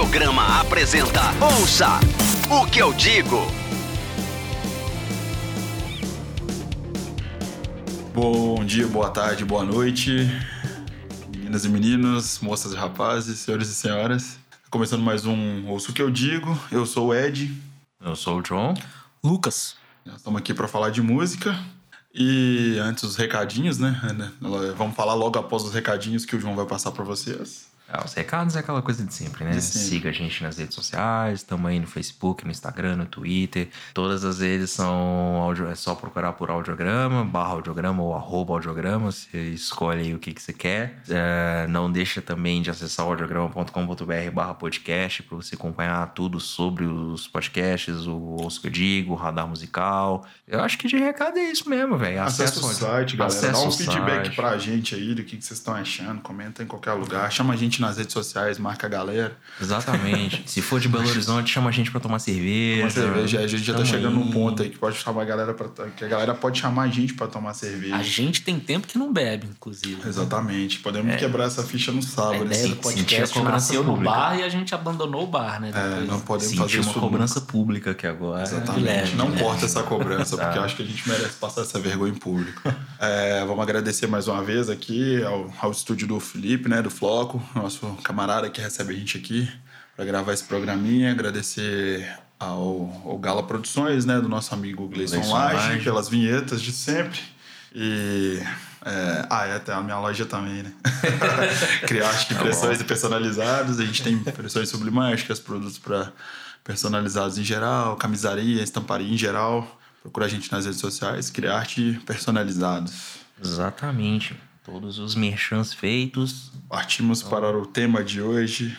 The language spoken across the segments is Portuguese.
Audiograma apresenta Ouça o que eu digo. Bom dia, boa tarde, boa noite, meninas e meninos, moças e rapazes, senhores e senhoras. Começando mais um Ouça o que eu digo. Eu sou o Ed. Eu sou o John. Lucas. Nós estamos aqui para falar de música. E antes os recadinhos, né? Vamos falar logo após os recadinhos que o João vai passar para vocês. Ah, os recados é aquela coisa de sempre, né? De sempre. Siga a gente nas redes sociais, estamos aí no Facebook, no Instagram, no Twitter. Todas as redes são audio, é só procurar por audiograma, barra audiograma ou arroba audiograma. Você escolhe aí o que, que você quer. É, não deixa também de acessar audiograma.com.br barra podcast para você acompanhar tudo sobre os podcasts, o Ouço que eu digo, o radar musical. Eu acho que de recado é isso mesmo, velho. Acesse o site, galera. Dá acessa um feedback site. pra gente aí do que que vocês estão achando. Comenta em qualquer lugar. Chama a gente nas redes sociais, marca a galera. Exatamente. Se for de Belo Horizonte, chama a gente pra tomar cerveja. Cerveja. A gente já tá chegando num ponto aí que pode chamar a galera pra, que a galera pode chamar a gente pra tomar cerveja. A gente tem tempo que não bebe, inclusive. Exatamente. Podemos quebrar essa ficha no sábado. ideia assim. do sentir podcast a cobrança nasceu no bar e a gente abandonou o bar, né? É, não podemos Sentir fazer uma isso cobrança pública aqui agora. Exatamente. leve, não de corta leve. essa cobrança, porque Tá. eu acho que a gente merece passar essa vergonha em público. É, vamos agradecer mais uma vez aqui ao, ao estúdio do Felipe, né, do Floco, nosso camarada que recebe a gente aqui para gravar esse programinha. Agradecer ao, ao Gala Produções, né, do nosso amigo Gleison Laje, pelas vinhetas de sempre. E. é, ah, é, tem a minha loja também, né? Criar acho que Tá impressões bom. personalizadas. A gente tem impressões sublimáticas, produtos para personalizados em geral, camisaria, estamparia em geral. Procura a gente nas redes sociais, Criarte personalizados. Exatamente. Todos os merchants feitos. Partimos para o tema de hoje.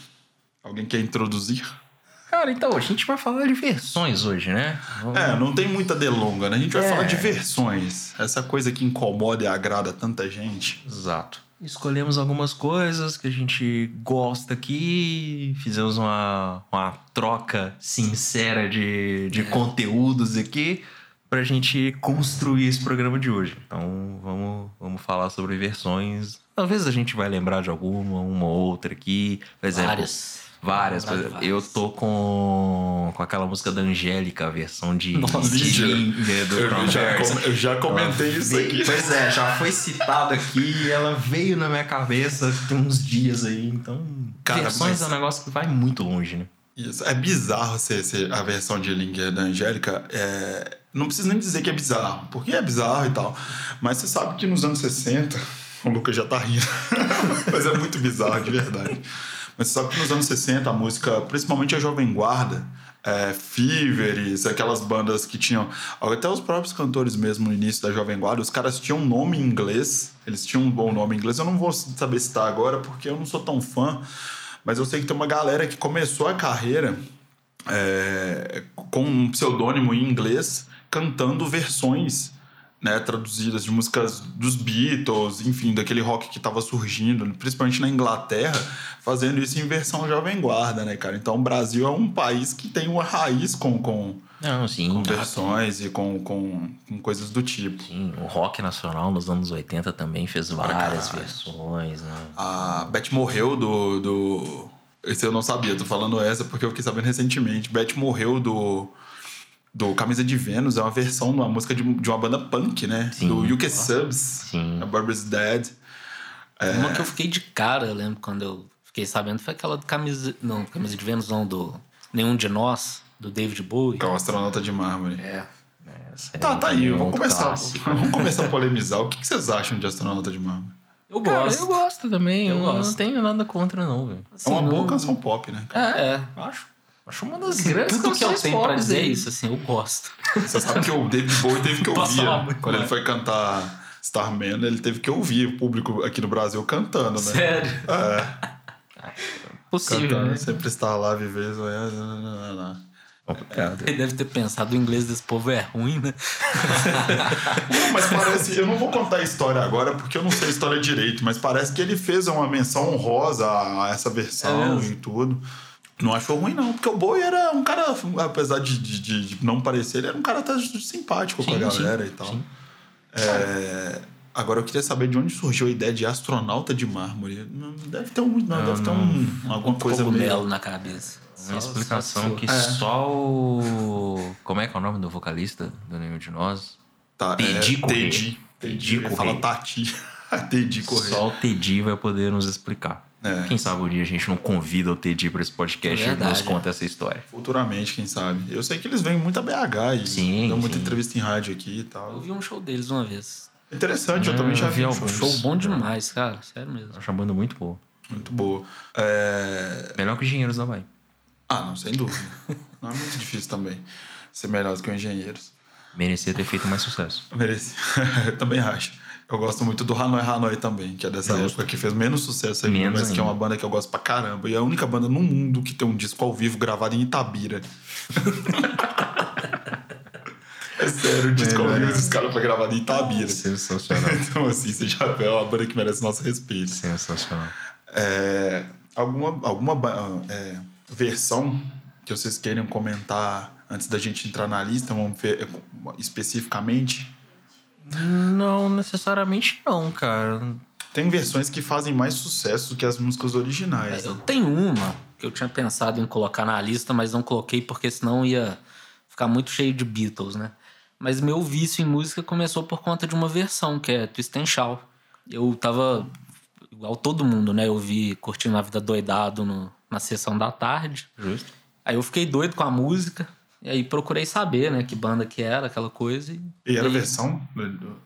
Alguém quer introduzir? Cara, então, a gente vai falar de versões hoje, né? Vamos- É, não tem muita delonga, né? A gente vai É. falar de versões. Essa coisa que incomoda e agrada tanta gente. Exato. Escolhemos algumas coisas que a gente gosta aqui, fizemos uma, uma troca sincera de, de conteúdos aqui pra gente construir esse programa de hoje. Então vamos, vamos falar sobre versões. Talvez a gente vai lembrar de alguma, uma ou outra aqui. Por exemplo, Várias. Várias. Por Várias. exemplo, eu tô com, com aquela música da Angélica, a versão de, Nossa. de. Lídia do Eu já, com- eu já comentei Ela isso veio- aqui. Pois é, já foi citado aqui e ela veio na minha cabeça tem uns dias aí. Então, Cara, versões mas- é um negócio que vai muito longe, né? Isso. É bizarro ser, ser a versão de Linger da Angélica. É... Não preciso nem dizer que é bizarro, porque é bizarro e tal. Mas você sabe que nos anos 60, o Lucas já tá rindo, mas é muito bizarro, de verdade. Mas você sabe que nos anos 60 a música, principalmente a Jovem Guarda, é, aquelas bandas que tinham. Até os próprios cantores mesmo no início da Jovem Guarda, os caras tinham um nome em inglês, eles tinham um bom nome em inglês. Eu não vou saber citar agora porque eu não sou tão fã, mas eu sei que tem uma galera que começou a carreira é, com um pseudônimo em inglês, cantando versões né, traduzidas de músicas dos Beatles, enfim, daquele rock que estava surgindo, principalmente na Inglaterra, fazendo isso em versão jovem guarda, né, cara? Então o Brasil é um país que tem uma raiz com, com, Não, sim. com versões e com, com, com coisas do tipo. Sim, o rock nacional nos anos 80 também fez várias versões, né? A Beth morreu do, do. Esse eu não sabia, tô falando essa porque eu fiquei sabendo recentemente. Beth morreu do. Do Camisa de Vênus, é uma versão de uma música de, de uma banda punk, né? Sim. Do UK Subs. Sim. A Barbara's Dead. É. Uma que eu fiquei de cara, eu lembro quando eu fiquei sabendo, foi aquela do camisa. Não, camisa de Vênus, não, do Nenhum de Nós, do David Bowie. Que é o astronauta de mármore. É. Essa Tá, tá aí, é vamos começar. Vamos começar a polemizar. O que vocês acham de astronauta de mármore? Eu Cara, gosto. eu gosto também. Eu, Eu não gosto. tenho nada contra, não, velho. É uma Assim, boa não- canção pop, né? cara? É, é. Acho. Acho uma das Assim, grandes tudo que eu tenho pra dizer é dele. isso, assim, eu gosto. Você sabe que o David Bowie teve que ouvir. Quando ele mais. foi cantar Starman, ele teve que ouvir o público aqui no Brasil cantando, né? Sério. É. Possível, Cantando, né? sempre estar lá, viver. aí, não, não. Complicado. Ele deve ter pensado, o inglês desse povo é ruim, né? Não, mas parece. Eu não vou contar a história agora porque eu não sei a história direito, mas parece que ele fez uma menção honrosa a essa É versão mesmo? e tudo. Não achou ruim, não, porque o Bowie era um cara, apesar de, de, de- não parecer, ele era um cara até simpático com a Sim, sim, galera e tal. sim. É, Agora eu queria saber de onde surgiu a ideia de astronauta de mármore. Não deve ter um, não, deve ter um, alguma coisa Cogumelo meio. na cabeça. Uma Só- explicação só- que É. só o. Como é que é o nome do vocalista do Nenhum de Nós? Tá, Tedi é, Eu ia falar Correia. Tati. Tedi Correia. Só o Tedi vai poder nos explicar. É. Quem sabe um dia a gente não convida o Tedi para esse podcast É e nos conta essa história. Futuramente, quem sabe. Eu sei que eles vêm muito a BH e Sim, dão muita sim. entrevista em rádio aqui e Eu tal. vi um show deles uma vez. Interessante, eu É, também já eu vi vi um alguns. show. Show bom demais, cara. Sério mesmo. Acho a banda muito boa. Muito boa. É... Melhor que Engenheiros da Bahia. Ah, não, sem dúvida. Não é muito difícil também ser melhor do que o Engenheiros. Merecia ter feito mais sucesso. Mereci. eu também acho. Eu gosto muito do Hanoi Hanoi também, que é dessa Justo. época que fez menos sucesso ainda, Menos mas que é ainda. uma banda que eu gosto pra caramba. E é a única banda no mundo que tem um disco ao vivo gravado em Itabira. é sério, o disco ao Melhor. vivo, esses caras foi gravado em Itabira. Sensacional. então, assim, você já vê é uma banda que merece nosso respeito. Sensacional. É, alguma alguma é, versão que vocês queiram comentar antes da gente entrar na lista, vamos ver é, especificamente? Não necessariamente não, cara. Tem versões que fazem mais sucesso que as músicas originais. Eu né? tenho uma que eu tinha pensado em colocar na lista, mas não coloquei porque senão ia ficar muito cheio de Beatles, né? Mas meu vício em música começou por conta de uma versão, que é Twist and Shout. Eu tava igual todo mundo, né? Eu vi Curtindo a Vida Doidado no- na sessão da tarde. Justo. Aí eu fiquei doido com a música. E aí procurei saber, né? Que banda que era, aquela coisa. E, E era aí- versão?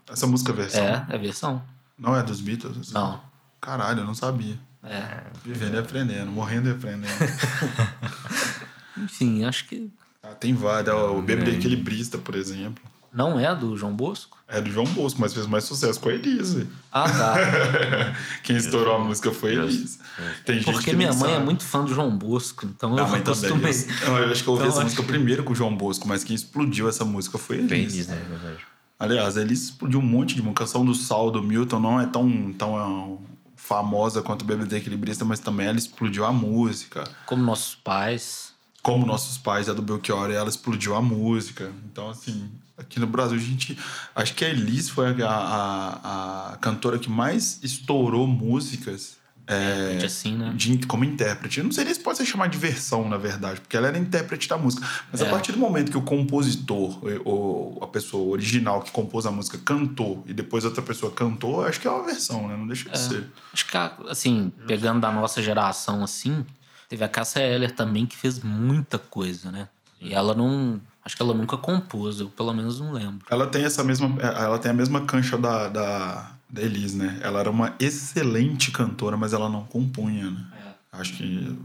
Essa música é versão? É, é versão. Não é dos Beatles? Não. Caralho, eu não sabia. É. Vivendo e aprendendo, morrendo e aprendendo. Enfim, acho que Ah, tem várias. O Bêbado Equilibrista, por exemplo. Não é do João Bosco. É do João Bosco, mas fez mais sucesso com a Elise. Ah, tá. Quem estourou a música foi a Elise. Tem gente Porque que minha mãe é sabe. muito fã do João Bosco, então Minha eu mãe também. acostumei. Eu, eu acho que eu ouvi Então, essa música que- primeiro com o João Bosco, mas quem explodiu essa música foi a Elise. Feliz, né? na verdade. Aliás, a Elise explodiu um monte de uma canção do Sal, do Milton, não é tão, tão é, famosa quanto o BBD Equilibrista, mas também ela explodiu a música. Como nossos pais. Como nossos pais, a do Belchior, ela explodiu a música. Então, assim, aqui no Brasil, a gente. Acho que a Elis foi a, a, a cantora que mais estourou músicas. É, Gente, assim, né? de- como intérprete. Eu não sei se pode ser chamar de versão, na verdade, porque ela era intérprete da música. Mas a É. partir do momento que o compositor, ou a pessoa original que compôs a música, cantou e depois outra pessoa cantou, acho que é uma versão, né? Não deixa de ser. Acho que, assim, pegando da nossa geração, assim, teve a Cássia Eller também, que fez muita coisa, né? E ela não. Acho que ela nunca compôs, eu pelo menos não lembro. Ela tem essa mesma. Ela tem a mesma cancha da, da, da Elis, né? Ela era uma excelente cantora, mas ela não compunha, né? Acho que.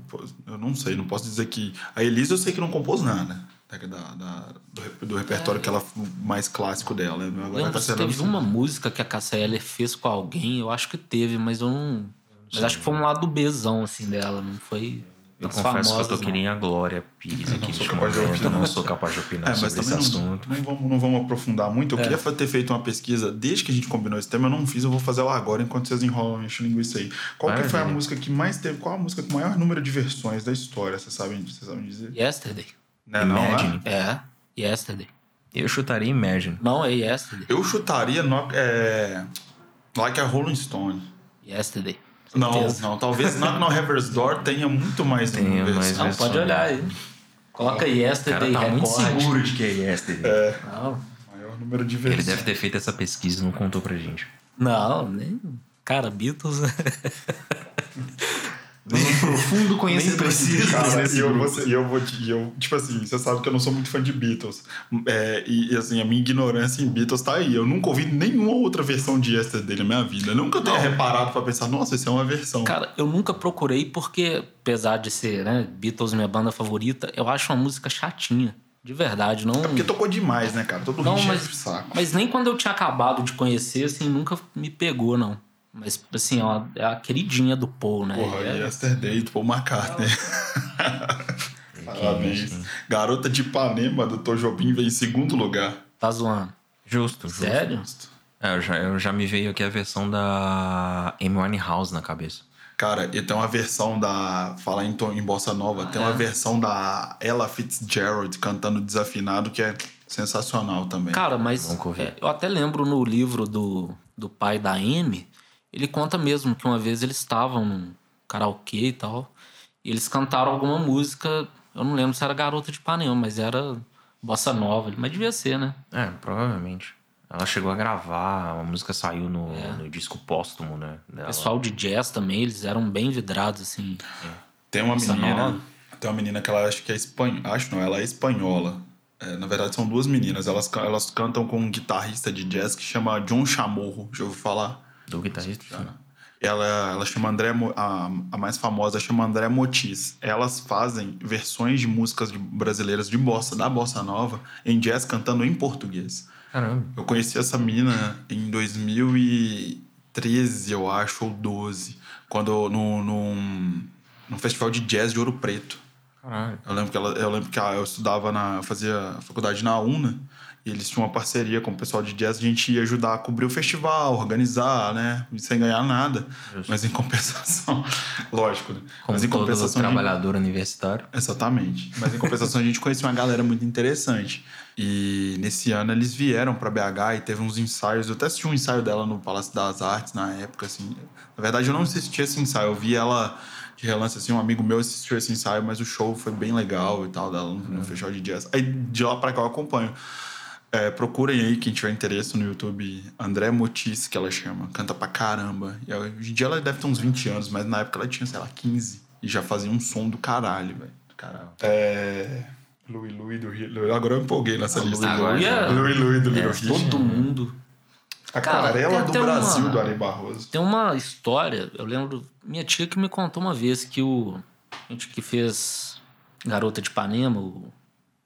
Eu não sei, não posso dizer que. A Elis eu sei que não compôs nada. Da, da- da- do, do repertório que ela mais clássico dela. né? Agora tá teve uma música que a Cássia Eller fez com alguém, eu acho que teve, mas eu não. Mas acho que foi um lado Bzão, assim, dela, não foi. Eu confesso que eu tô que não. nem a Glória Pires aqui sou neste capaz de momento. Eu opinar. não sou capaz de opinar É, mas sobre esse não, assunto. não, vamos, não vamos aprofundar muito. Eu É. queria ter feito uma pesquisa desde que a gente combinou esse tema, eu não fiz, eu vou fazer ela agora enquanto vocês enrolam enche linguiça aí. Qual que foi a música que mais teve? Qual a música com o maior número de versões da história? Vocês sabem, vocês sabem dizer? Yesterday. Não, não, Imagine. é? É, Yesterday. Eu chutaria Imagine. Não, é Yesterday. Eu chutaria no, é, Like a Rolling Stone. Yesterday. Não, não, talvez Knock no Heaven's Door tenha muito mais de mais versões. Não, pode olhar aí. Coloca Yesterday tá muito Record. seguro de que é Yesterday. Não, Maior número de Ele versões. deve ter feito essa pesquisa e não contou pra gente. não, nem. Cara, Beatles. profundo conhecedor Cara, e eu, e eu vou te- e eu, tipo assim, você sabe que eu não sou muito fã de Beatles. É, e, e, assim, a minha ignorância em Beatles tá aí. Eu nunca ouvi nenhuma outra versão de Yesterday na minha vida. Nunca eu tenho reparado pra pensar, nossa, isso é uma versão. Cara, eu nunca procurei porque, apesar de ser, né, Beatles minha banda favorita, eu acho uma música chatinha. De verdade, não. É porque tocou demais, né, cara? Todo mundo mas, saco. mas nem quando eu tinha acabado de conhecer, assim, nunca me pegou, não. Mas, assim, ó, é a queridinha do Paul, né? Porra, É- Yesterday do Paul McCartney. Parabéns. Garota de Ipanema do Tojobim vem em segundo lugar. Tá zoando. Justo, justo. Sério? É, eu já, eu já me veio aqui a versão da Amy Winehouse na cabeça. Cara, e tem uma versão da. Falar em, tom- em Bossa Nova, tem uma é? versão da Ella Fitzgerald cantando desafinado que é sensacional também. Cara, mas é, eu até lembro no livro do, do pai da Amy, ele conta mesmo que uma vez eles estavam num karaokê e tal, e eles cantaram alguma música, eu não lembro se era Garota de Ipanema, mas era bossa nova, mas devia ser, né? É, provavelmente. Ela chegou a gravar, a música saiu no, no disco póstumo, né? O Dela. pessoal de jazz também, eles eram bem vidrados, assim. Tem uma Bossa menina. nova. Tem uma menina que ela acha que é espanhola. Acho não, ela é espanhola. É, na verdade, são duas meninas. Elas, elas cantam com um guitarrista de jazz que chama John Chamorro. Já ouviu falar? Do guitarrista. sim. Ela, ela chama André. A, a mais famosa chama André Motis. Elas fazem versões de músicas de- brasileiras de bossa, da bossa nova, em jazz cantando em português. Caramba. Eu conheci essa menina em 2013, eu acho, ou 12, quando no, num, num festival de jazz de Ouro Preto. Caralho. Eu lembro que, ela, eu, lembro que eu estudava na. Eu fazia faculdade na UNA eles tinham uma parceria com o pessoal de jazz. A gente ia ajudar a cobrir o festival, organizar, né? Sem ganhar nada. Mas em compensação. lógico, né? Como Mas em compensação. a gente- trabalhador universitário. Exatamente. Mas em compensação a gente conhecia uma galera muito interessante. E nesse ano eles vieram pra BH e teve uns ensaios. Eu até assisti um ensaio dela no Palácio das Artes na época, assim. Na verdade eu não assisti esse ensaio, eu vi ela de relance, assim, um amigo meu assistiu esse ensaio, mas o show foi bem legal e tal, dela no, no festival de jazz. Aí de lá pra cá eu acompanho. É, procurem aí quem tiver interesse no YouTube, André Motis, que ela chama. Canta pra caramba. E hoje em dia ela deve ter uns 20 anos, mas na época ela tinha, sei lá, 15. E já fazia um som do caralho, velho. Do caralho. É. Louis Louis do Rio. Agora eu empolguei nessa lista. Agora Louis é- Louis Louis do É, Little Richard. Todo mundo. A Cara, Aquarela tem do Brasil, uma- do Ari Barroso. Tem uma história, eu lembro, minha tia que me contou uma vez que o. A gente que fez Garota de Ipanema, o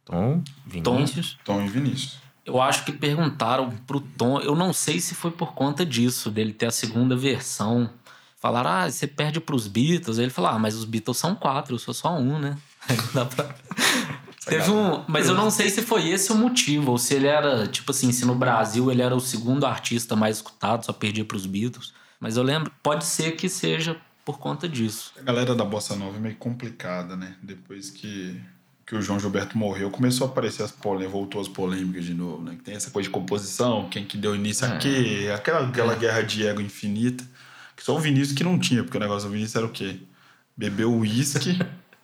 Tom, Vinícius. Tom e Vinícius. Eu acho que perguntaram pro Tom, eu não sei se foi por conta disso, dele ter a segunda versão. Falaram, ah, você perde pros Beatles. Aí ele falou, ah, mas os Beatles são quatro, eu sou só um, né? Aí não dá pra... Teve um. Mas eu não sei se foi esse o motivo, ou se ele era, tipo assim, se no Brasil ele era o segundo artista mais escutado, só perdia pros Beatles. Mas eu lembro, pode ser que seja por conta disso. A galera da Bossa Nova é meio complicada, né? Depois que, que o João Gilberto morreu, começou a aparecer as polêmicas, voltou as polêmicas de novo, né? Que tem essa coisa de composição, quem que deu início a quê? Aquela, aquela guerra de ego infinita. Que só o Vinícius que não tinha, porque o negócio do Vinícius era o quê? Beber uísque,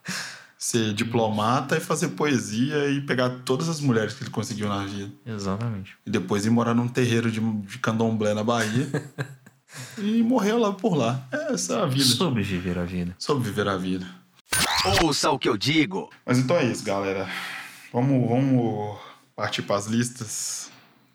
ser diplomata e fazer poesia e pegar todas as mulheres que ele conseguiu na vida. Exatamente. E depois ir morar num terreiro de, de candomblé na Bahia. e morreu lá por lá. Essa é a vida. Sobreviver a vida. Sobreviver a vida. Ouça o que eu digo. Mas então é isso, galera. Vamos, vamos partir para as listas.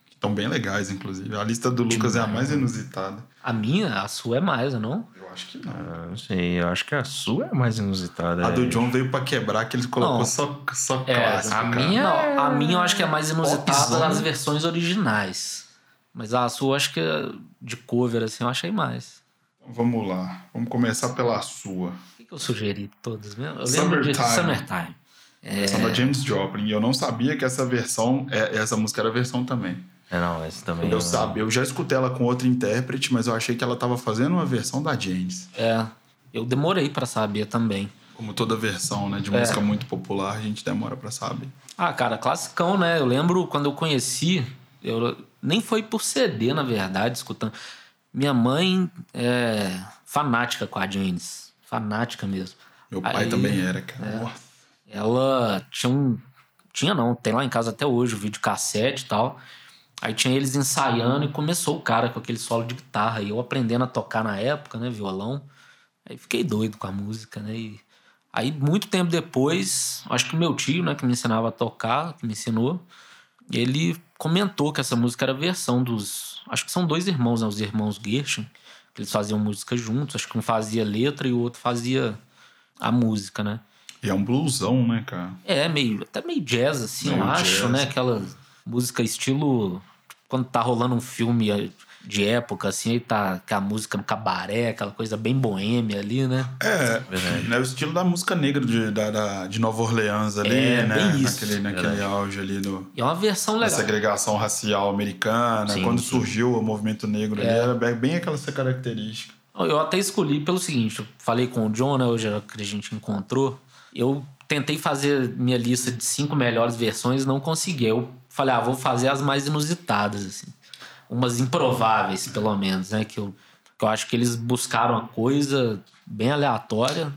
Que estão bem legais, inclusive. A lista do Lucas é a mais inusitada. A minha, a sua é mais, não? Eu acho que não. Ah, não sei, eu acho que a sua é mais inusitada. A do é. John veio para quebrar, que ele colocou Não. só, só É, clássico. a minha- Não, a minha eu acho que é mais inusitada nas versões originais. Mas a sua eu acho que é de cover, assim, eu achei mais. Então vamos lá. Vamos começar pela sua. Que, que eu sugeri todas mesmo? Eu lembro de Summertime. Summertime. Essa da James Joplin. E eu não sabia que essa versão, é, essa música era a versão também. É, não, esse também. Eu é- sabia, eu já escutei ela com outro intérprete, mas eu achei que ela tava fazendo uma versão da James. É, eu demorei pra saber também. Como toda versão, né, de É. música muito popular, a gente demora pra saber. Ah, cara, classicão, né? Eu lembro quando eu conheci, eu nem foi por CD, na verdade, escutando. Minha mãe é fanática com a James. Fanática mesmo. Meu pai Aí- também era, cara. Nossa. Ela tinha um. Tinha não, tem lá em casa até hoje o vídeo cassete e tal. Aí tinha eles ensaiando e começou o cara com aquele solo de guitarra. E eu aprendendo a tocar na época, né, violão. Aí fiquei doido com a música, né? E aí, muito tempo depois, acho que meu tio, né, que me ensinava a tocar, que me ensinou, ele comentou que essa música era a versão dos. Acho que são dois irmãos, né? Os irmãos Gershwin, que eles faziam música juntos. Acho que um fazia letra e o outro fazia a música, né? E é um blusão, né, cara? É, meio, até meio jazz, assim, Meio eu acho, jazz. né? Aquela música estilo. Quando tá rolando um filme de época, assim, aí tá com a música no cabaré, aquela coisa bem boêmia ali, né? É, Verdade. é o estilo da música negra de, da, da- de Nova Orleans ali, É, né? bem isso. Naquele, naquele auge ali do, E é uma versão da legal. segregação racial americana. Sim, Quando sim. surgiu o movimento negro ali, É. era bem, aquela essa característica. Eu até escolhi pelo seguinte, eu falei com o John, né, hoje que a gente encontrou. Eu tentei fazer minha lista de cinco melhores versões, não consegui. Eu falei, ah, vou fazer as mais inusitadas, assim. Umas improváveis, pelo menos, né? Que eu, que eu acho que eles buscaram uma coisa bem aleatória.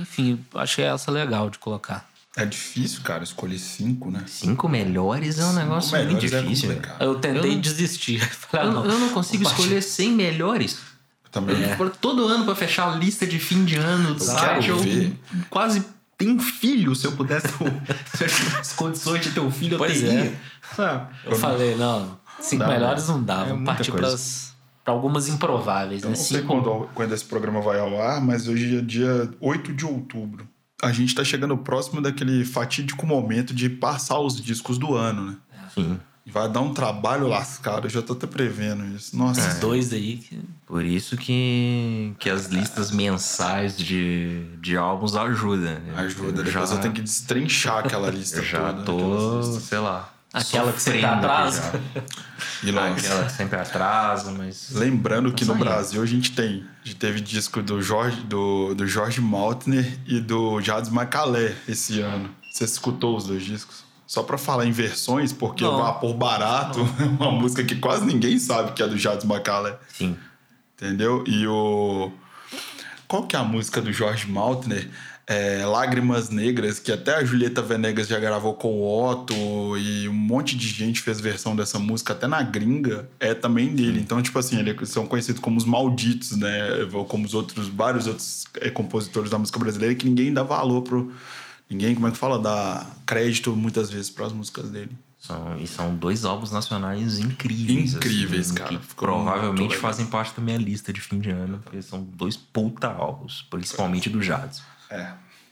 Enfim, eu achei essa legal de colocar. É difícil, cara, escolher cinco, né? Cinco melhores é um negócio muito é difícil. complicado. Eu tentei Eu não- desistir. Falei, Eu, ah, não- não. eu não consigo escolher 100 melhores. Também. Eu for todo ano pra fechar a lista de fim de ano do Eu site. Eu quase tenho filho. Se eu pudesse, ter- se eu tivesse condições de ter um filho, eu Pois teria. é. Eu falei, não, cinco dá, melhores não dá. É partir coisa. para algumas improváveis, Eu né? não sei Cinco- quando, quando esse programa vai ao ar, mas hoje é dia 8 de outubro. A gente tá chegando próximo daquele fatídico momento de passar os discos do ano, né? Sim. Vai dar um trabalho lascado, eu já tô até prevendo isso. Nossa, Esses dois aí que. Por isso que, que as listas mensais de, de álbuns ajudam. né? ajuda. Eu Depois já, eu tenho que destrinchar aquela lista eu já toda. tô, sei lá. Aquela que sempre aqui atrasa. E Aquela que sempre atrasa, mas. Lembrando que Tá no. Brasil a gente tem. A gente teve disco do Jorge, do, do Jorge Maltner e do Jades Macalé esse ano. Você escutou os dois discos? Só pra falar em versões, porque Não. Vapor Barato é uma música que quase ninguém sabe que é do Jades Macalé. Sim. Entendeu? E o. Qual que é a música do Jorge Maltner? É, Lágrimas Negras, que até a Julieta Venegas já gravou com o Otto e um monte de gente fez versão dessa música, até na gringa, é também dele. Então, tipo assim, eles são conhecidos como os malditos, né? Ou Como os outros, vários outros é, compositores da música brasileira, que ninguém dá valor pro. Ninguém, como é que fala? Dá crédito muitas vezes para as músicas dele. São, e são dois álbuns nacionais incríveis. Incríveis, assim, cara. Que provavelmente fazem parte da minha lista de fim de ano, porque são dois puta álbuns, principalmente do Jades. É.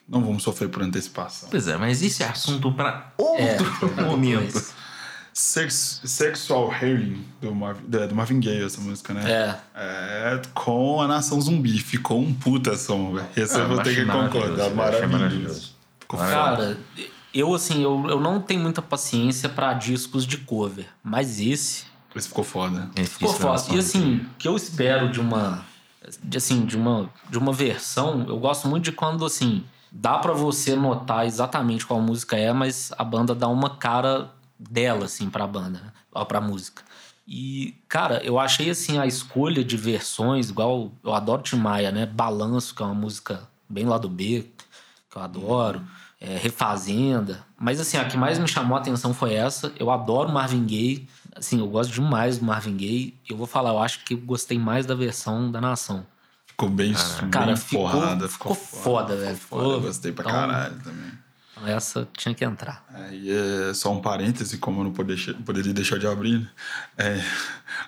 Não vamos sofrer por antecipação. Pois é, mas isso é assunto pra É, outro momento. depois. Sex, Sexual Healing, do, Marvin, do do Marvin Gaye, essa música, né? É. É, com a Nação Zumbi. Ficou um puta som, velho. Esse eu Ah, vou ter que concordar. maravilhoso, Maravilhoso. Cara, eu assim, eu, eu não tenho muita paciência pra discos de cover, mas esse Esse ficou foda. Esse ficou é foda. E assim, o que eu espero de uma de, assim, de uma de uma versão, eu gosto muito de quando assim, dá pra você notar exatamente qual música é, mas a banda dá uma cara dela assim pra banda, né? Ó, pra música. E, cara, eu achei assim a escolha de versões, igual eu adoro Tim Maia, né? Balanço, que é uma música bem lá do B, que eu adoro. É, Refazenda. Mas assim, a que mais me chamou a atenção foi essa. Eu adoro Marvin Gaye. Assim, eu gosto demais do Marvin Gaye. Eu vou falar, eu acho que eu gostei mais da versão da Nação. Ficou bem, Cara, bem ficou- porrada. ficou foda, velho. Ficou foda. Ficou- Eu gostei pra então- caralho também. Então essa tinha que entrar. Aí é só um parêntese, como eu não poder- poderia deixar de abrir. né? É,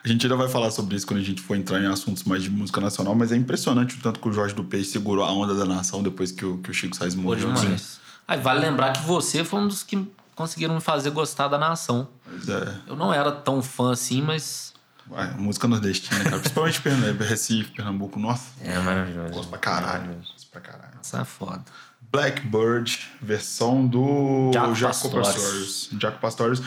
a gente ainda vai falar sobre isso quando a gente for entrar em assuntos mais de música nacional, mas é impressionante o tanto que o Jorge do Peixe segurou a onda da nação depois que o, que o Chico Sainz morreu. demais. Aí vale lembrar que você foi um dos que conseguiram me fazer gostar da Nação. Mas é, Eu não era tão fã assim, mas Ué, música nordestina, cara. Principalmente Pernambuco, Recife, Pernambuco. Nossa, É maravilhoso. gosto pra caralho. Gosto pra caralho. essa é foda. Blackbird, versão do Jaco Jaco Pastorius. Pastorius. Jaco Pastorius,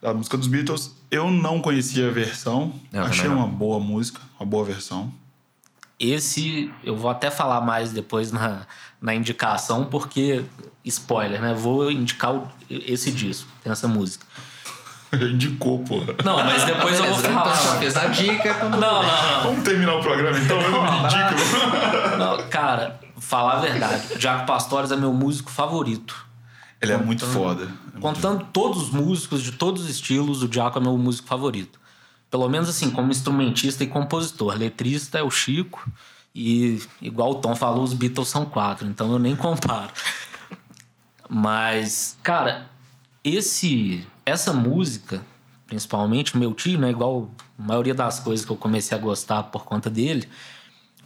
da música dos Beatles. Eu não conhecia a versão. Eu Achei não. uma boa música, uma boa versão. Esse eu vou até falar mais depois na, na indicação, porque, spoiler, né? Vou indicar o- esse disco, tem essa música. Indicou, porra. Não, mas depois eu vou Beleza, então falar. fez a dica. Não, não, não. Vamos terminar o programa então? Eu não me indico. não. Cara, falar a verdade, Jaco Pastores é meu músico favorito. Ele é muito foda. É muito- Contando todos os músicos de todos os estilos, o Diaco é meu músico favorito. Pelo menos assim, como instrumentista e compositor. Letrista é o Chico. E, igual o Tom falou, os Beatles são quatro, então eu nem comparo. Mas, cara, esse essa música, principalmente, meu tio, né? Igual a maioria das coisas que eu comecei a gostar por conta dele,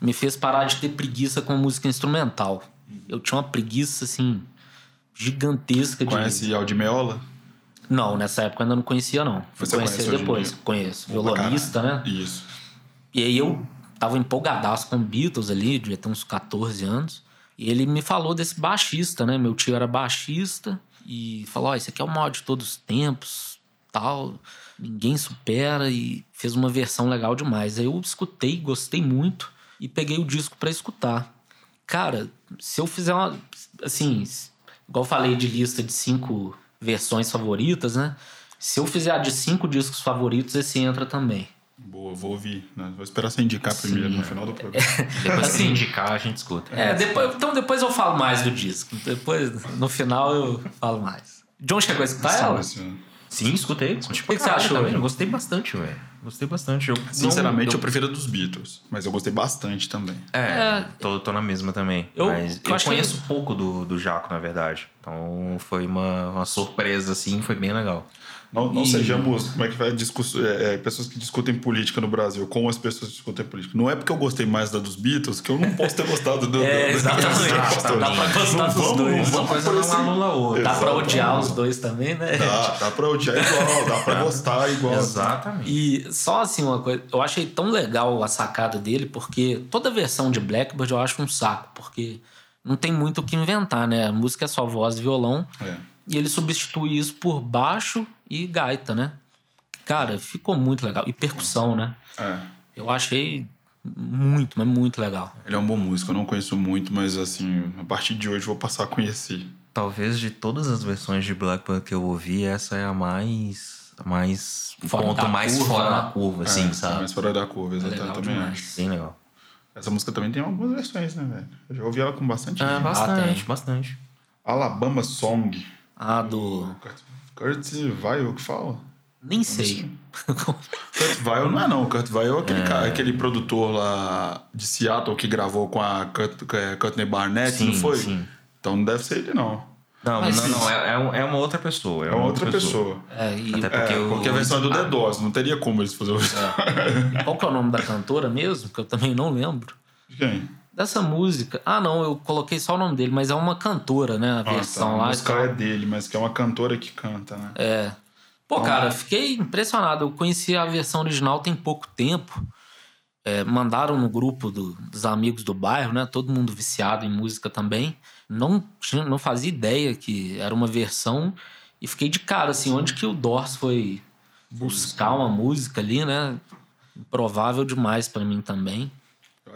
me fez parar de ter preguiça com música instrumental. Eu tinha uma preguiça, assim, gigantesca de. Conhece Aldimeola? Não, nessa época eu ainda não conhecia, não. Fui Você conhecer depois. Conheço. Boa pra Violonista, né? Isso. E aí eu tava empolgadaço com Beatles ali, devia ter uns 14 anos. E ele me falou desse baixista, né? Meu tio era baixista e falou: Ó, esse aqui é o maior de todos os tempos, tal. Ninguém supera e fez uma versão legal demais. Aí eu escutei, gostei muito e peguei o disco pra escutar. Cara, se eu fizer uma. Assim, igual eu falei de lista de cinco versões favoritas, né? Se eu fizer a de cinco discos favoritos, esse entra também. Boa, vou ouvir. Né? Vou esperar você indicar primeiro no final do programa. Depois Assim, se indicar, a gente escuta. É, depois, então depois eu falo mais do disco. Depois, no final, eu falo mais. John chegou a escutar ela? Sim, escutei. O que que você achou, Eu gostei bastante, velho. Gostei bastante. Eu, Sinceramente, eu não, prefiro a dos Beatles, mas eu gostei bastante também. É, É. Tô, tô na mesma também. Eu- mas eu eu, conheço pouco do, do Jaco, na verdade. Então foi uma, uma surpresa, assim, foi bem legal. Não, não E- sejamos, como é que vai, discuss... é, é, pessoas que discutem política no Brasil, como as pessoas discutem política. Não é porque eu gostei mais da dos Beatles que eu não posso ter gostado do, É, do- exatamente. do- Dá pra gostar dos vamos- dois. Uma coisa não anula outra. Dá pra odiar os dois também, né? Dá, dá pra odiar igual, dá pra gostar igual. Exatamente. E só assim uma coisa, eu achei tão legal a sacada dele, porque toda versão de Blackbird eu acho um saco, porque não tem muito o que inventar, né? A música é só voz e violão, É. e ele substitui isso por baixo e gaita, né? Cara, ficou muito legal. E percussão, né? É. Eu achei muito, mas muito legal. Ele é um bom músico, eu não conheço muito, mas assim, a partir de hoje eu vou passar a conhecer. Talvez de todas as versões de Blackbird que eu ouvi, essa é a mais. A mais. Fora ponto da mais curva, fora né? da curva, assim, é, sabe? Mais fora da curva, exatamente. Legal eu também acho. Bem legal. Essa música também tem algumas versões, né, velho? Eu já ouvi ela com bastante É, gente. bastante, tem. bastante. Alabama Song. Ah, do. Kurt, Kurt Weill que fala? Nem sei. Kurt Weill não é não. Kurt Weill é aquele, cara, aquele produtor lá de Seattle que gravou com a Kurt, é, Courtney Barnett, Sim, não foi? sim. Então não deve ser ele, não. Não, Mas não, não. É, é é uma outra pessoa. É uma outra pessoa. É, e Até É, Porque o- porque a versão é do The Doors, não teria como eles fazerem o qual que é o nome da cantora mesmo? Que eu também não lembro. De Quem? Dessa música. Ah, não, eu coloquei só o nome dele, mas é uma cantora, né? A Ah, tá. versão A lá. música então- é dele, mas que é uma cantora que canta, né? É. Pô, cara, fiquei impressionado. Eu conheci a versão original tem pouco tempo. É, mandaram no grupo do- dos amigos do bairro, né? Todo mundo viciado em música também. Não, não fazia ideia que era uma versão. E fiquei de cara, assim, onde que o Dors foi buscar uma música ali, né? Improvável demais pra mim também.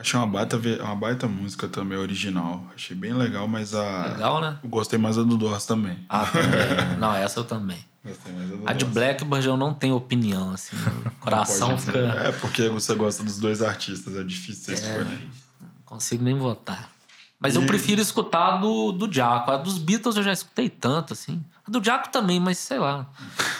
Achei uma baita, uma baita música também, original. Achei bem legal, mas a. Legal, né? Gostei mais da do Doors também. Ah, também. não, essa eu também. Gostei mais da do A de Doors. Blackbird eu não tenho opinião, assim. O coração fica. É porque você gosta dos dois artistas, é difícil você escolher. Não consigo nem votar. Mas eu prefiro escutar a do, do Jaco. A dos Beatles eu já escutei tanto, assim. A do Jaco também, mas sei lá.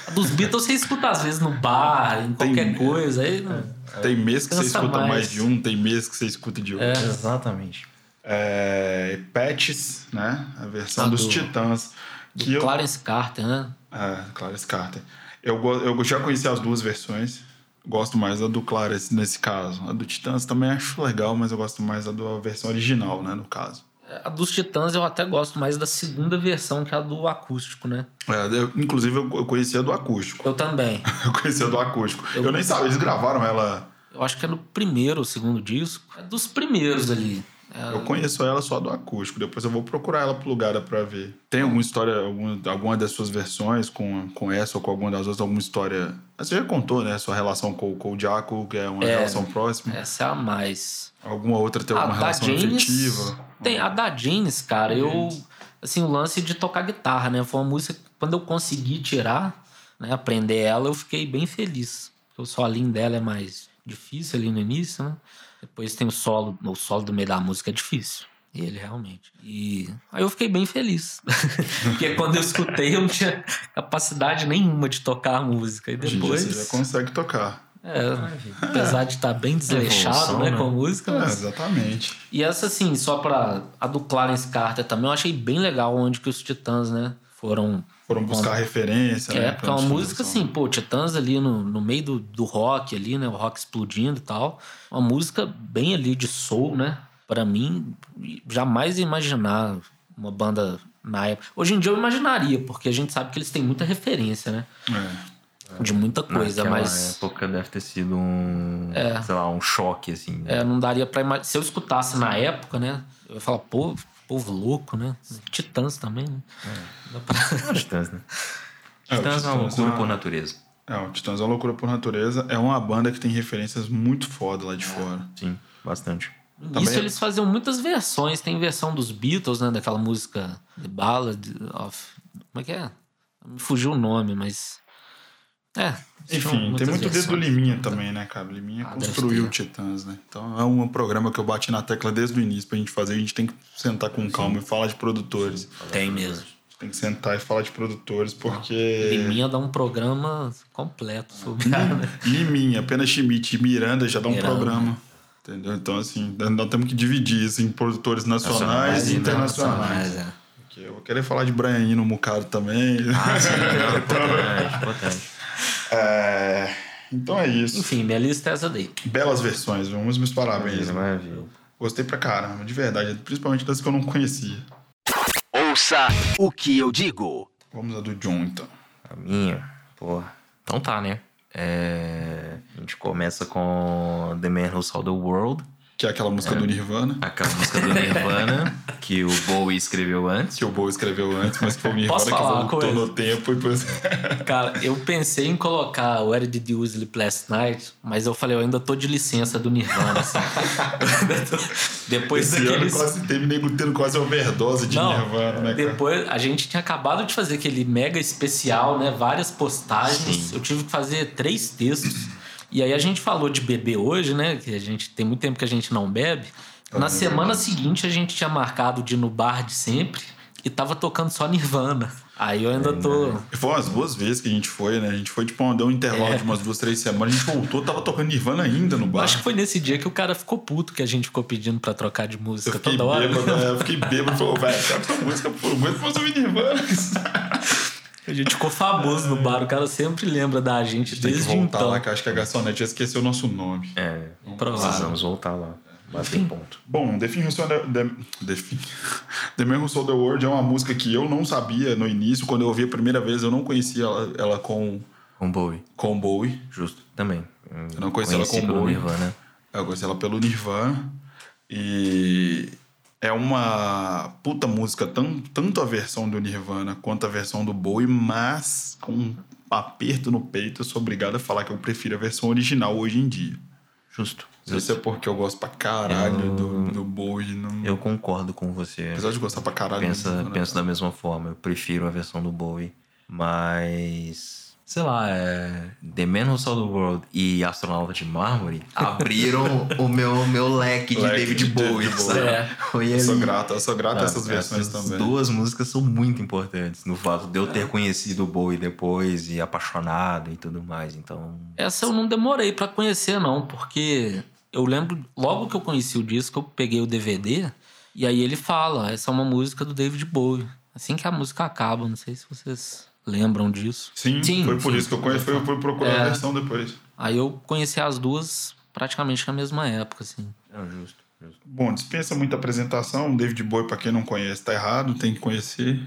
A dos Beatles você escuta às vezes no bar, em Tem- qualquer coisa. Aí não... Tem mês que você escuta mais. mais. de um, tem mês que você escuta de outro. É. Exatamente. É, Patches, né? A versão Ah, dos do- Titãs. Do Que eu, Clarence Carter, né? É, Clarence Carter. Eu, eu já conheci as duas versões. Gosto mais da do Clarence nesse caso. A do Titãs também acho legal, mas eu gosto mais da do- versão original, né? No caso. A dos Titãs eu até gosto mais da segunda versão, que é a do acústico, né? É, eu- inclusive, eu, eu conhecia do acústico. Eu também. Eu conhecia do acústico. Eu, nem sabia, eles gravaram ela. Eu acho que é no primeiro ou segundo disco. É dos primeiros ali. É, Eu conheço ela só do acústico. Depois eu vou procurar ela pro lugar pra ver. Tem alguma história, alguma, alguma das suas versões com, com essa ou com alguma das outras? Alguma história. Você já contou, né? Sua relação com, com o Jaco, que é uma É. relação próxima. essa é a mais. Alguma outra tem alguma relação afetiva? Tem, a da Janis, cara, eu. Assim, o lance de tocar guitarra, né? Foi uma música que quando eu consegui tirar, né? Aprender ela, eu fiquei bem feliz. Porque o solinho dela é mais difícil ali no início, né? Depois tem o solo, o solo do meio da música é difícil. Ele realmente. E aí eu fiquei bem feliz. Porque quando eu escutei, eu não tinha capacidade nenhuma de tocar a música. E depois. você já consegue tocar. É, apesar de estar bem desleixado, Evolução, né, né? com a música. É, mas- exatamente. E essa, assim, só pra. A do Clarence Carter também, eu achei bem legal onde que os Titãs, né? Foram. Foram buscar referência, né? É, porque é uma música assim, pô, Titãs ali no, no meio do, do rock ali, né? O rock explodindo e tal. Uma música bem ali de soul, né? Pra mim, jamais ia imaginar uma banda na época. Hoje em dia eu imaginaria, porque a gente sabe que eles têm muita referência, né? É. De muita coisa, Naquela mas. época deve ter sido um. É. Sei lá, um choque, assim. né? É, não daria pra imaginar. Se eu escutasse na época, né? Eu ia falar, pô, povo louco, né? Titãs também, né? Dá pra- Titãs, né? É, Titãs é uma loucura é uma- por natureza. É, o Titãs é uma loucura por natureza. É uma banda que tem referências muito foda lá de fora. Sim, bastante. Também é- eles faziam muitas versões. Tem versão dos Beatles, né? Daquela música The Ballad of... Como é que é? Me fugiu o nome, mas... É. Enfim, tem muito dedo do. Liminha também, né, cara? Liminha Ah, construiu Titãs, né? Então é um programa que eu bati na tecla desde o início pra gente fazer. A gente tem que sentar com calma e falar de produtores. Tem mesmo. Tem que sentar e falar de produtores, porque. Liminha dá um programa completo sobre né? Liminha, apenas Schmidt e Miranda já dá um Miranda. programa. Entendeu? Então, assim, nós temos que dividir isso em produtores nacionais, Nacionais e e internacionais. é. Porque eu vou querer falar de Braianino Mucado também. Ah, sim, não, importante, importante. É, Então é isso. Enfim, minha lista é essa daí. Belas versões, vamos meus parabéns. Maravilha. Gostei pra caramba, de verdade. Principalmente das que eu não conhecia. Ouça o que eu digo. Vamos a do John, então. A minha, porra. Então tá, né? É, A gente começa com The Man Who Saw the World, Que é aquela música do Nirvana. aquela música do Nirvana, que o Bowie escreveu antes. Que o Bo escreveu antes, mas que foi o Nirvana Posso que voltou no tempo e depois... Cara, eu pensei em colocar Where Did You Sleep Last Night, mas eu falei, eu ainda tô de licença do Nirvana. assim. Depois Esse ano daqueles. quase teve nego tendo quase overdose de Não, Nirvana, né, cara? depois a gente tinha acabado de fazer aquele mega especial, né? Várias postagens. Eu tive que fazer três textos. E aí a gente falou de beber hoje, né? Que a gente tem muito tempo que a gente não bebe. Na semana seguinte a gente tinha marcado de ir no bar de sempre e tava tocando só Nirvana. Aí eu ainda tô. E Foi umas duas vezes que a gente foi, né? A gente foi, tipo, deu um intervalo É. de umas duas, três semanas. A gente voltou, tava tocando Nirvana ainda no bar. acho que foi nesse dia que o cara ficou puto que a gente ficou pedindo pra trocar de música toda hora. bêbado, né? Eu fiquei bêbado e falou, velho, sabe essa música por muito pra ouvir Nirvana. A gente ficou famoso no bar, o cara sempre lembra da gente Tem que desde voltar então. lá, que acho que a garçonete já esqueceu o nosso nome. É, Provável. precisamos voltar lá. Bater ponto. Bom, The Who Sold the, the, Man Who Sold the World é uma música que eu não sabia no início. Quando eu ouvi a primeira vez, eu não conhecia ela, ela com, Com Bowie, com Bowie. justo. Também. Eu não conheci ela com pelo Bowie. Nirvana. Eu conheci ela pelo Nirvana. E é uma puta música, tan- tanto a versão do Nirvana quanto a versão do Bowie, mas com um aperto no peito, eu sou obrigado a falar que eu prefiro a versão original hoje em dia. Justo. Se é porque eu gosto pra caralho do, do Bowie. Não... Eu concordo com você. Apesar de gostar pra caralho do pensa, penso da mesma forma. Eu prefiro a versão do Bowie. Mas. Sei lá, é... The Man Who Saw the World e Astronauta de Mármore abriram o meu, meu leque de Leque David de David Bowie. Bowie. sabe? É. Foi Eu sou grato, eu sou grato a Ah, essas versões essas também. duas músicas são muito importantes no fato de eu ter conhecido o Bowie depois e apaixonado e tudo mais. Então, Essa eu não demorei pra conhecer, não, porque eu lembro, logo que eu conheci o disco, eu peguei o DVD e aí ele fala: essa é uma música do David Bowie. Assim que a música acaba, não sei se vocês lembram disso. Sim, Sim, foi por sim. isso que eu conheci, fui, fui procurar a É. versão depois. Aí eu conheci as duas praticamente na mesma época, assim. é justo. Bom, dispensa muita apresentação. David Bowie, pra quem não conhece, tá errado, tem que conhecer.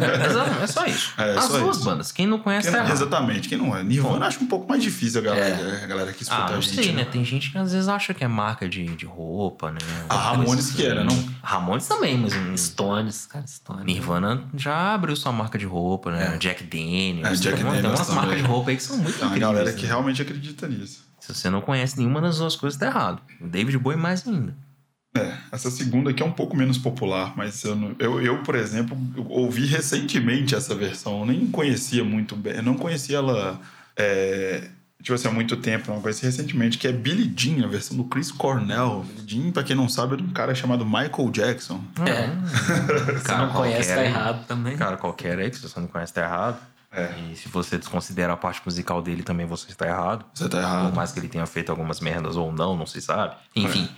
É, é só isso. É, As só duas isso. bandas. Quem não conhece Quem tá não- errado. exatamente, quem não é. Nirvana acho um pouco mais difícil a galera, a galera que escuta Ah, a gente. sei, né? né? Tem gente que às vezes acha que é marca de, de roupa, né? A Ramones que era, não? Ramones também, mas Stones, cara, Stones. Nirvana já abriu sua marca de roupa, né? Jack Daniels. É, Jack tem, uma- tem Daniels umas também. marcas de roupa aí que são muito Tem incríveis, galera que né? realmente acredita nisso. Se você não conhece nenhuma das duas coisas, tá errado. O David Bowie mais ainda. É, essa segunda aqui é um pouco menos popular, mas eu, não- eu, eu, por exemplo, ouvi recentemente essa versão. Eu nem conhecia muito bem. Eu não conhecia ela, é, tipo assim, há muito tempo. Não conheci recentemente, que é Billie Jean, a versão do Chris Cornell. Billie Jean, pra quem não sabe, é de um cara chamado Michael Jackson. É. Se Cara, não conhece, tá errado também. Cara, qualquer aí, que se você não conhece, tá errado. É. E se você desconsidera a parte musical dele, também você está errado. Você tá Por errado. mais que ele tenha feito algumas merdas ou não, não se sabe. Enfim,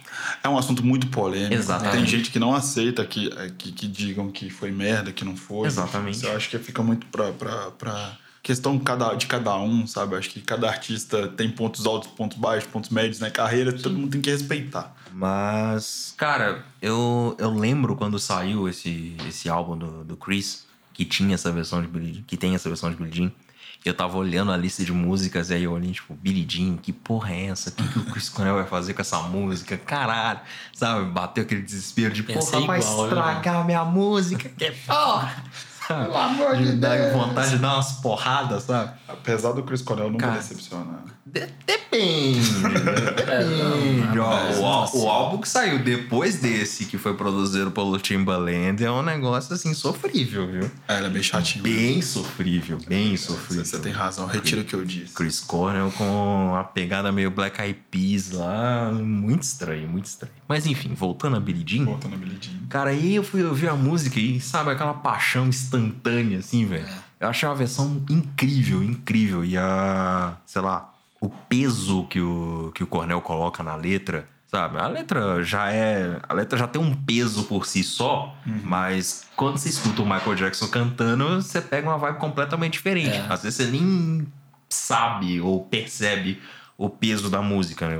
É um assunto muito polêmico. Exatamente. Tem gente que não aceita que, é, que, que digam que foi merda, que não foi. Exatamente. Eu acho que fica muito pra, pra, pra questão cada, de cada um, sabe? Acho que cada artista tem pontos altos, pontos baixos, pontos médios na carreira, todo mundo tem que respeitar. Mas, cara, eu, eu lembro quando saiu esse, esse álbum do, do Chris, que tinha essa versão de Billie Jean, que tem essa versão de Billie Jean. Eu tava olhando a lista de músicas e aí eu olhei, tipo, Billie Jean, que porra é essa? O que, que o Chris Cornell vai fazer com essa música? Caralho, sabe? Bateu aquele desespero de, porra, vai né? estragar minha música, que porra! Sabe? Pelo amor de Deus. vontade de dar umas porradas, sabe? Apesar do Chris Cornell não Cara. me decepcionar. De- depende. depende. Ó, mas o, o álbum que saiu depois desse, que foi produzido pelo Timbaland, é um negócio assim sofrível, viu? É, ele é meio chatinho. Bem sofrível, bem Você, sofrível. você tem razão, retiro o que eu disse. Chris Cornell com a pegada meio Black Eyed Peas lá, muito estranho, muito estranho. Mas enfim, voltando a Billie Jean, Voltando a Billie Jean. cara, aí eu fui ouvir a música e sabe aquela paixão instantânea assim, velho. Eu achei uma versão incrível, incrível e a, sei lá, o peso que o que o Cornell coloca na letra, sabe? A letra já é, a letra já tem um peso por si só, mas quando você escuta o Michael Jackson cantando, você pega uma vibe completamente diferente. É. Às vezes você nem sabe ou percebe o peso da música, né?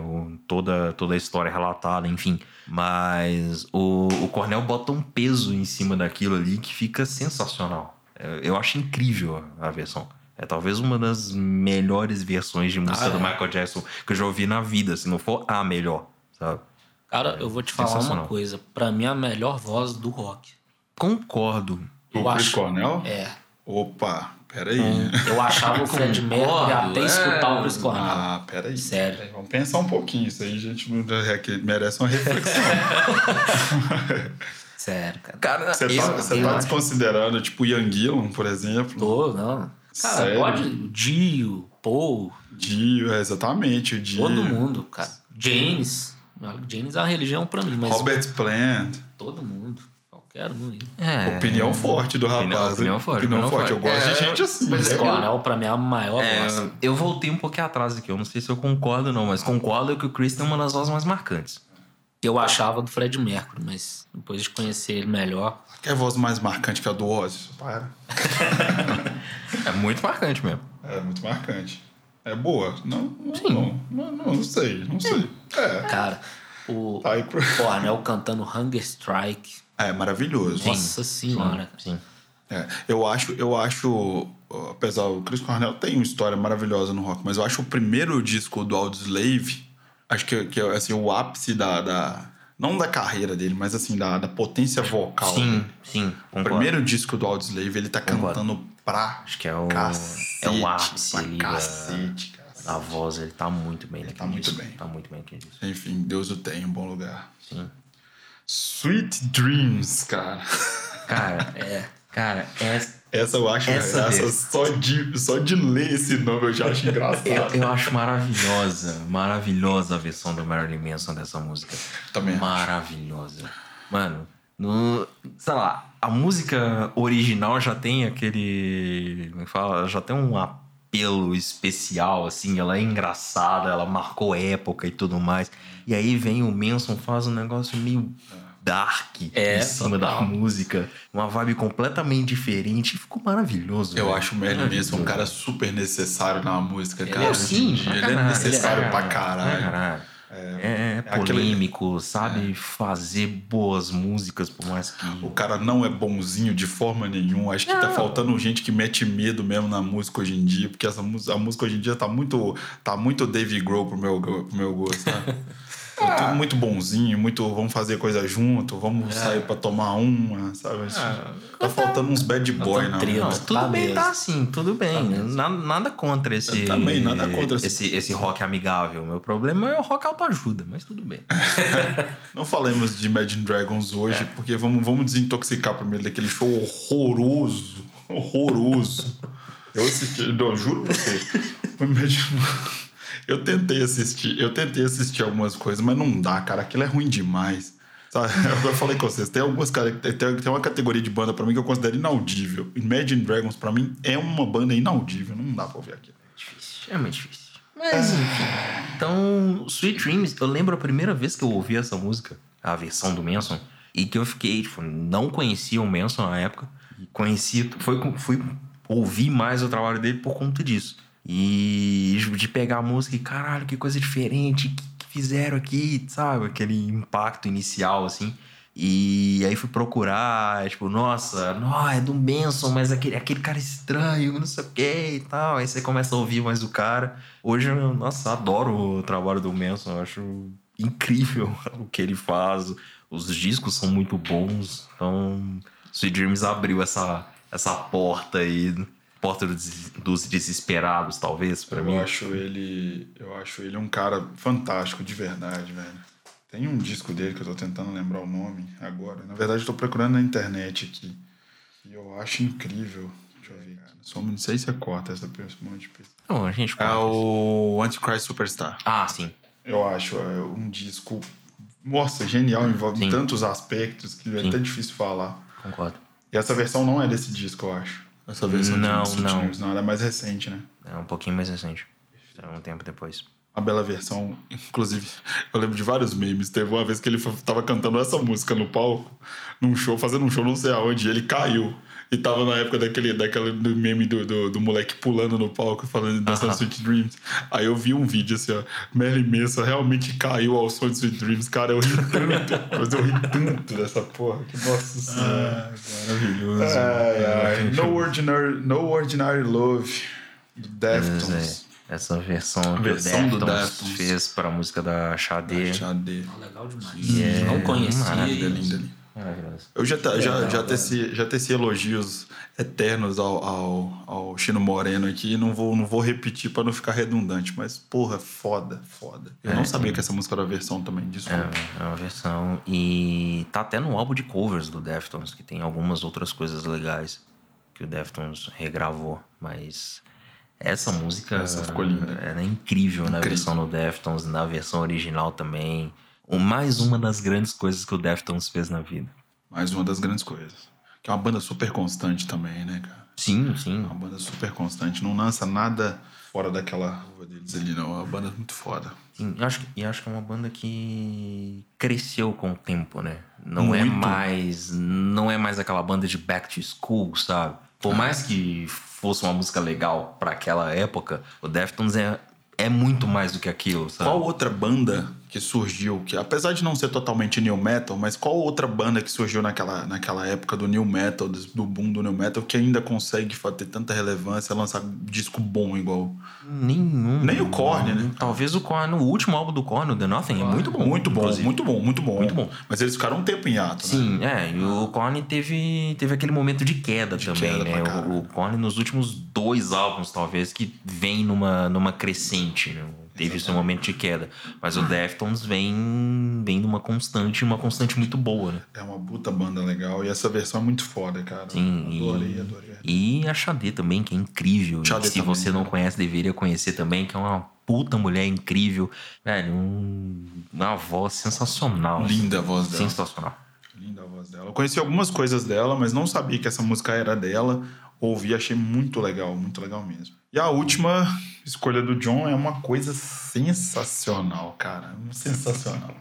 Toda, toda a história relatada, enfim. Mas o, o Cornel bota um peso em cima daquilo ali que fica sensacional. É, Eu acho incrível a versão. É talvez uma das melhores versões de música Ah, do é. Michael Jackson que eu já ouvi na vida, se não for a melhor, sabe? Cara, eu vou te falar uma coisa. Pra mim, a melhor voz do rock. Concordo. Eu o Chris acho- Cornell? É. Opa, peraí. Eu achava o Fred Mercury até é. escutar o Chris Cornell. Ah, peraí. Sério. Peraí, Vamos pensar um pouquinho. Isso aí, gente, é merece uma reflexão. Sério, cara. Cara, Você tá, você tá acho- desconsiderando, tipo, Ian Gillan, por exemplo. Tô, não. Cara, Sério? pode. Dio, Paul, Dio, é, exatamente. O Dio. todo mundo, cara. James. James é uma religião pra mim, mas Robert Plant. todo mundo. Aí. É, Opinião forte do Opinião- rapaz. opinião hein? forte, Opinião opinião forte. Eu forte. gosto É, de gente assim. mas né? pra mim, é a maior É, voz. eu voltei um pouquinho atrás aqui. Eu não sei se eu concordo, não, mas concordo que o Chris tem uma das vozes mais marcantes. Eu achava do Fred Mercury, mas depois de conhecer ele melhor. Quer voz mais marcante que a do Ozzy? Para. É muito marcante mesmo. É muito marcante. É boa? Não, não, não, não, não, não sei, não sei. É. Cara, o Tá pro... Cornell cantando Hunger Strike. É maravilhoso. Nossa senhora. Sim. É, eu acho, eu acho, apesar o Chris Cornell tem uma história maravilhosa no rock, mas eu acho o primeiro disco do Audioslave, acho que, que é assim, o ápice da, da não da carreira dele, mas assim da, da potência vocal. Sim, sim. O Concordo. primeiro disco do Audioslave, ele tá Concordo. cantando pra Acho que é o, cacete, é o ápice ali da, cacete, cara. da voz. Ele tá muito bem Ele naquele tá muito disco. bem. Tá muito bem naquele disco. Enfim, Deus o tem em bom lugar. Sim. Sweet Dreams, cara. Cara, É. cara, essa... Essa eu acho, Essa essa, só, de, só de ler esse nome eu já acho engraçado. Eu, eu acho maravilhosa, maravilhosa a versão do Marilyn Manson dessa música. Também acho. Maravilhosa. Mano, no, sei lá, a música original já tem aquele. Como é que fala? Já tem um apelo especial, assim. Ela é engraçada, ela marcou época e tudo mais. E aí vem o Manson, faz um negócio meio dark É, em cima da música. Uma vibe completamente diferente. e Ficou maravilhoso. Eu velho. acho o Merlin Manson um cara super necessário na música, cara. é hoje em Sim, Ele é caralho, necessário ele é pra caralho. É, é aquele- polêmico, sabe fazer boas músicas, por mais que. O cara não é bonzinho de forma nenhuma. Acho que tá Não. faltando gente que mete medo mesmo na música hoje em dia, porque essa música, a música hoje em dia tá muito, tá muito Dave Grohl pro meu, pro meu gosto, sabe? Tá tudo muito bonzinho, muito vamos fazer coisa junto, vamos sair pra tomar uma, sabe? Assim, tá faltando uns bad boy na música. tudo Tá bem, mesmo. tá assim, tudo bem. nada, nada contra esse. Eu também, nada contra esse- esse, esse rock amigável. Meu problema é o rock autoajuda, mas tudo bem. Não falemos de Imagine Dragons hoje, porque vamos, vamos desintoxicar primeiro daquele show horroroso. Horroroso. Eu assisti, não, juro pra você. Imagine- Eu tentei assistir, eu tentei assistir algumas coisas, mas não dá, cara. Aquilo é ruim demais. Sabe? Eu falei com vocês, tem algumas cara, tem, tem uma categoria de banda pra mim que eu considero inaudível. Imagine Dragons pra mim é uma banda inaudível, não dá pra ouvir aquilo. Difícil, é muito difícil. Mas enfim. Então, Sweet Dreams, eu lembro a primeira vez que eu ouvi essa música, a versão do Manson, e que eu fiquei, tipo, não conhecia o Manson na época. Conheci, foi, fui ouvir mais o trabalho dele por conta disso. E de pegar a música e, caralho, que coisa diferente que, que fizeram aqui, sabe? Aquele impacto inicial, assim. E aí fui procurar, tipo, nossa, não, é do Benson, mas aquele, aquele cara estranho, não sei o que e tal. Aí você começa a ouvir mais o cara. Hoje, eu, nossa, adoro o trabalho do Benson, eu acho incrível o que ele faz. Os discos são muito bons, então Sweet Dreams abriu essa, essa porta aí. Porta dos, dos desesperados, talvez, pra Eu mim. acho ele. Eu acho ele um cara fantástico, de verdade, velho. Tem um disco dele que eu tô tentando lembrar o nome agora. Na verdade, eu tô procurando na internet aqui. E eu acho incrível. Deixa eu ver, cara. Só não sei se é corta essa pessoa. de. Não, a gente É pode. o Antichrist Superstar. Ah, sim. Eu acho é um disco. Nossa, genial, envolve Sim. tantos aspectos que é Sim. até difícil falar. Concordo. E essa versão não é desse disco, eu acho. Essa versão Não, de não. Dreams, não. Ela é mais recente, né? É um pouquinho mais recente. É um tempo depois. Uma bela versão. Inclusive, eu lembro de vários memes. Teve uma vez que ele tava cantando essa música no palco, num show, fazendo um show não sei aonde, e ele caiu. E tava na época daquele, daquele do meme do, do, do moleque pulando no palco, falando dançando Aham. Sweet Dreams. Aí eu vi um vídeo assim, ó. Merlin Manson realmente caiu ao som de Sweet Dreams. Cara, eu ri tanto. mas eu ri tanto dessa porra. Que nossa senhora. Maravilhoso. Ai, ai. No, ordinary, no Ordinary Love, do Deftones. É, essa versão, versão que o do Deftones, fez para a música da Xadê. Xadê. Legal demais. é Não conhecia. maravilha, Linda ali. Maravilhoso. Eu já, já, já, né? teci, já teci elogios eternos ao, ao, ao Chino Moreno aqui. Não vou, não vou repetir pra não ficar redundante, mas porra, foda, foda. Eu É, não sabia que essa música era a versão também, desculpa. É, é uma versão. E tá até no álbum de covers do Deftones, que tem algumas outras coisas legais que o Deftones regravou. Mas essa música Essa ficou linda. ela é incrível, na Incrível. versão do Deftones, na versão original também. Mais uma das grandes coisas que o Deftones fez na vida. Mais uma das grandes coisas. Que é uma banda super constante também, né, cara? Sim, sim. Uma banda super constante. Não lança nada fora daquela rua deles ali, não. É uma banda muito foda. Sim, acho, e acho que é uma banda que cresceu com o tempo, né? Não é Muito. mais não é mais aquela banda de back to school, sabe? Por mais que fosse uma música legal pra aquela época, o Deftones é, é muito mais do que aquilo, sabe? Qual outra banda que surgiu, que apesar de não ser totalmente new metal, mas qual outra banda que surgiu naquela, naquela época do new metal, do, do boom do new metal, que ainda consegue ter tanta relevância, lançar disco bom igual? Nenhum. Nem o Korn, né? Talvez o Korn, o último álbum do Korn, o The Nothing, é muito bom. Muito bom, inclusive. muito bom, muito bom. Muito bom. Mas eles ficaram um tempo em ato, né? Sim, é, e o Korn teve, teve aquele momento de queda também, queda né? O, o Korn nos últimos dois álbuns, talvez, que vem numa, numa crescente, né? Teve esse momento de queda. Mas o Deftones vem, vem numa constante, uma constante muito boa, né? É uma puta banda legal e essa versão é muito foda, cara. Sim, adorei, e, adorei. e a Xadê também, que é incrível. Xadê se também, você não né? conhece, deveria conhecer também, que é uma puta mulher incrível. Velho, um- uma voz sensacional. Linda a voz dela. Sensacional. Linda a voz dela. Eu conheci algumas coisas dela, mas não sabia que essa música era dela. Ouvi, achei muito legal, muito legal mesmo. E a última escolha do John é uma coisa sensacional, cara. Sensacional.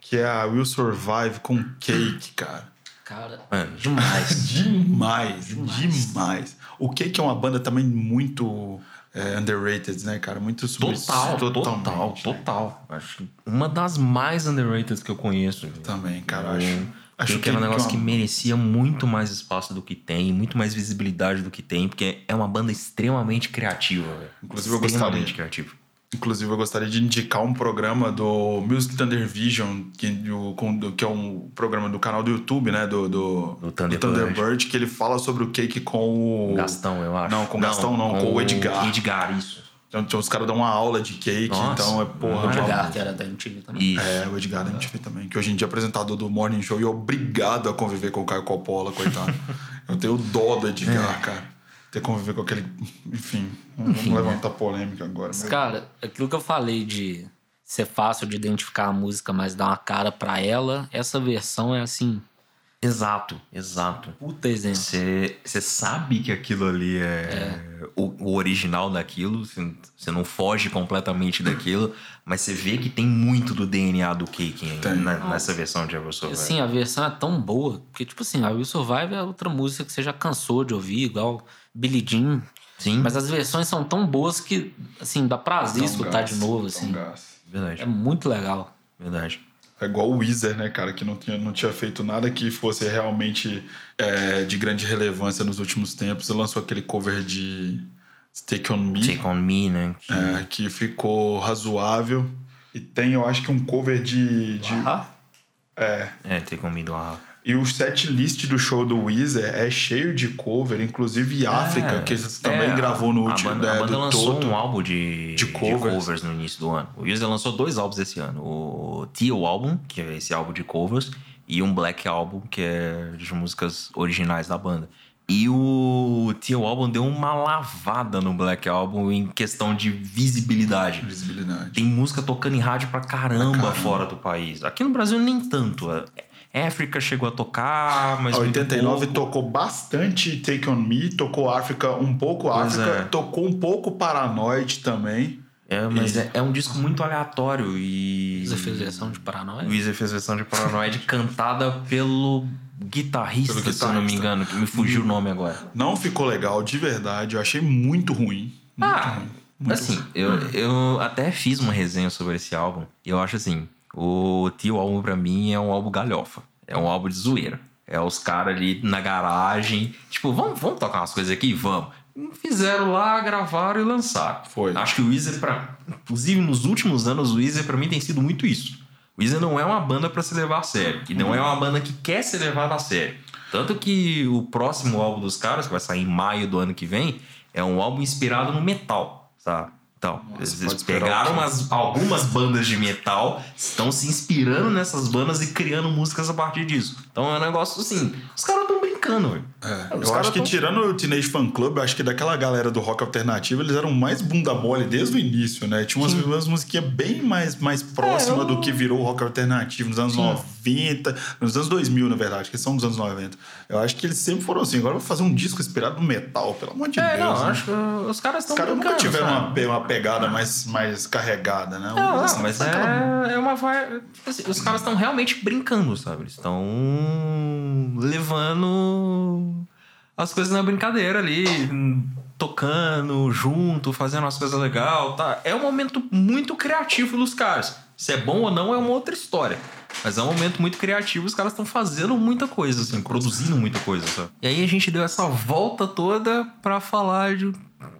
Que é a Will Survive com Cake, cara. Cara, Mano, demais. Demais, demais. O Cake é uma banda também muito é, underrated, né, cara? Muito sub- Total, total, né? total. Acho que uma das mais underrated que eu conheço. Também, cara. Eu Acho, acho que era um negócio que merecia muito mais espaço do que tem, muito mais visibilidade do que tem, porque é uma banda extremamente criativa. Inclusive, eu extremamente gostaria. criativa. Inclusive, eu gostaria de indicar um programa do Music Thunder Vision, que, do- com- do- que é um programa do canal do YouTube, né? Do, do, Do Thunderbird. Thunderbird, que ele fala sobre o cake com o. Gastão, eu acho. Não, com o Gastão não, com o Edgar. Edgar, isso. Então, então os caras dão uma aula de cake, Nossa, então é o porra. maravilha. uma- Edgar, que era da MTV também. Isso. É, o Edgar da MTV também, que hoje em dia é apresentador do Morning Show e é obrigado a conviver com o Caio Coppola, coitado. eu tenho dó do É. Edgar, cara. Ter que conviver com aquele. Enfim, não vamos levantar polêmica agora. Mas, cara, aquilo que eu falei de ser fácil de identificar a música, mas dar uma cara pra ela, essa versão é assim, Exato, exato. puta exemplo. Você sabe que aquilo ali é, O, o original daquilo, você não foge completamente daquilo, mas você vê que tem muito do DNA do Cake na- nessa versão de Ever E, Survive. assim, a versão é tão boa, porque, tipo assim, a Will Survive é outra música que você já cansou de ouvir, igual Billie Jean. Sim, Mas as versões são tão boas que, assim, dá prazer escutar gás, de novo, assim. gás. verdade, É muito legal. verdade. É igual o Weezer, né, cara? Que não tinha, não tinha feito nada que fosse realmente é, de grande relevância nos últimos tempos. E lançou aquele cover de Take On Me, Take On Me, né? Que- é, que ficou razoável. E tem, eu acho que um cover de... de Ah, é, É, Take On Me do Ahá. E o set list do show do Weezer é cheio de cover, inclusive África, que você também é, gravou no a último banda, né, a banda lançou um álbum de, de de covers. covers. no início do ano. O Weezer lançou dois álbuns esse ano. O Teal Album, que é esse álbum de covers, e um Black Album, que é de músicas originais da banda. E o Teal Album deu uma lavada no Black Album em questão de visibilidade. Visibilidade. Tem música tocando em rádio pra caramba, Pra caramba. fora do país. Aqui no Brasil nem tanto. África chegou a tocar, mas A muito 89 pouco. tocou bastante Take On Me, tocou África um pouco Pois África, é. tocou um pouco Paranoid também. É, mas é, é um disco muito aleatório e. Você fez versão de Paranoia? O Weezer fez versão de Paranoid cantada pelo guitarrista, Pelo se eu não me guitarrista. engano, que me fugiu o nome agora. Não ficou legal, de verdade. Eu achei muito ruim. Muito Ah, ruim. Muito assim, ruim. eu, eu até fiz uma resenha sobre esse álbum e eu acho assim: o Tio Álbum pra mim é um álbum galhofa. É um álbum de zoeira. É os caras ali na garagem, tipo, vamos, vamos tocar umas coisas aqui? Vamos. Fizeram lá, gravaram e lançaram. Foi. Acho que o Weezer, pra, inclusive nos últimos anos, o Weezer pra mim tem sido muito isso. O Weezer não é uma banda pra se levar a sério. E não é uma banda que quer ser levada a sério. Tanto que o próximo álbum dos caras, que vai sair em maio do ano que vem, é um álbum inspirado no metal, sabe? Então, eles pode esperar pegaram umas, algumas bandas de metal, estão se inspirando nessas bandas e criando músicas a partir disso. Então é um negócio assim, os caras estão brincando, velho. É, Os eu acho que tão- tirando o Teenage Fan Club, eu acho que daquela galera do rock alternativo, eles eram mais bunda mole desde o início, né? Tinha umas, umas musiquinhas bem mais, mais próximas É, eu- do que virou o rock alternativo nos anos 90, nos anos 2000, na verdade, que são dos anos 90. Eu acho que eles sempre foram assim. Agora eu vou fazer um disco inspirado no metal, pelo amor de É, Deus. não, né? acho que os caras Os estão caras nunca tiveram sabe? uma, uma pegada mais, mais carregada, né? Não, Assim, não, mas aquela- é, é uma assim, os caras estão realmente brincando, sabe? Eles estão levando as coisas na brincadeira ali, tocando junto, fazendo as coisas legal, tá? É um momento muito criativo dos caras. Se é bom ou não é uma outra história. Mas é um momento muito criativo, os caras estão fazendo muita coisa, assim, produzindo muita coisa, sabe? E aí a gente deu essa volta toda pra falar de.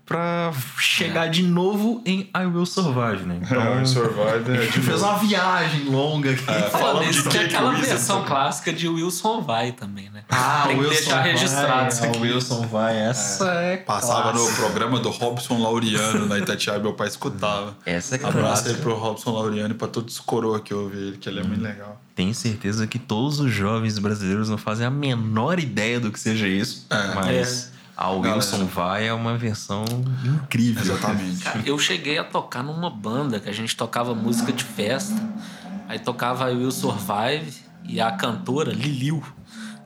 Pra chegar de novo em I Will Survive, né? É, o Survivor é A gente de fez novo. uma viagem longa aqui. É, Falando falando isso, de tem Jake aquela Weezer, versão sabe? clássica de Wilson Vai também, né? Ah, tem que deixar registrado isso vai, aqui. O Wilson vai. Essa é. Passava no clássica. programa do Robson Laureano na Itatiaia, meu pai escutava. Essa é Abraço aí clássica. pro Robson Laureano e pra todos os coroa que ouvem ele, que ele é muito legal. Tenho certeza que todos os jovens brasileiros não fazem a menor ideia do que seja isso. É. mas a Wilson Galera. vai é uma versão incrível. Exatamente. Cara, eu cheguei a tocar numa banda que a gente tocava música de festa. Aí tocava I Will Survive e a cantora Liliu.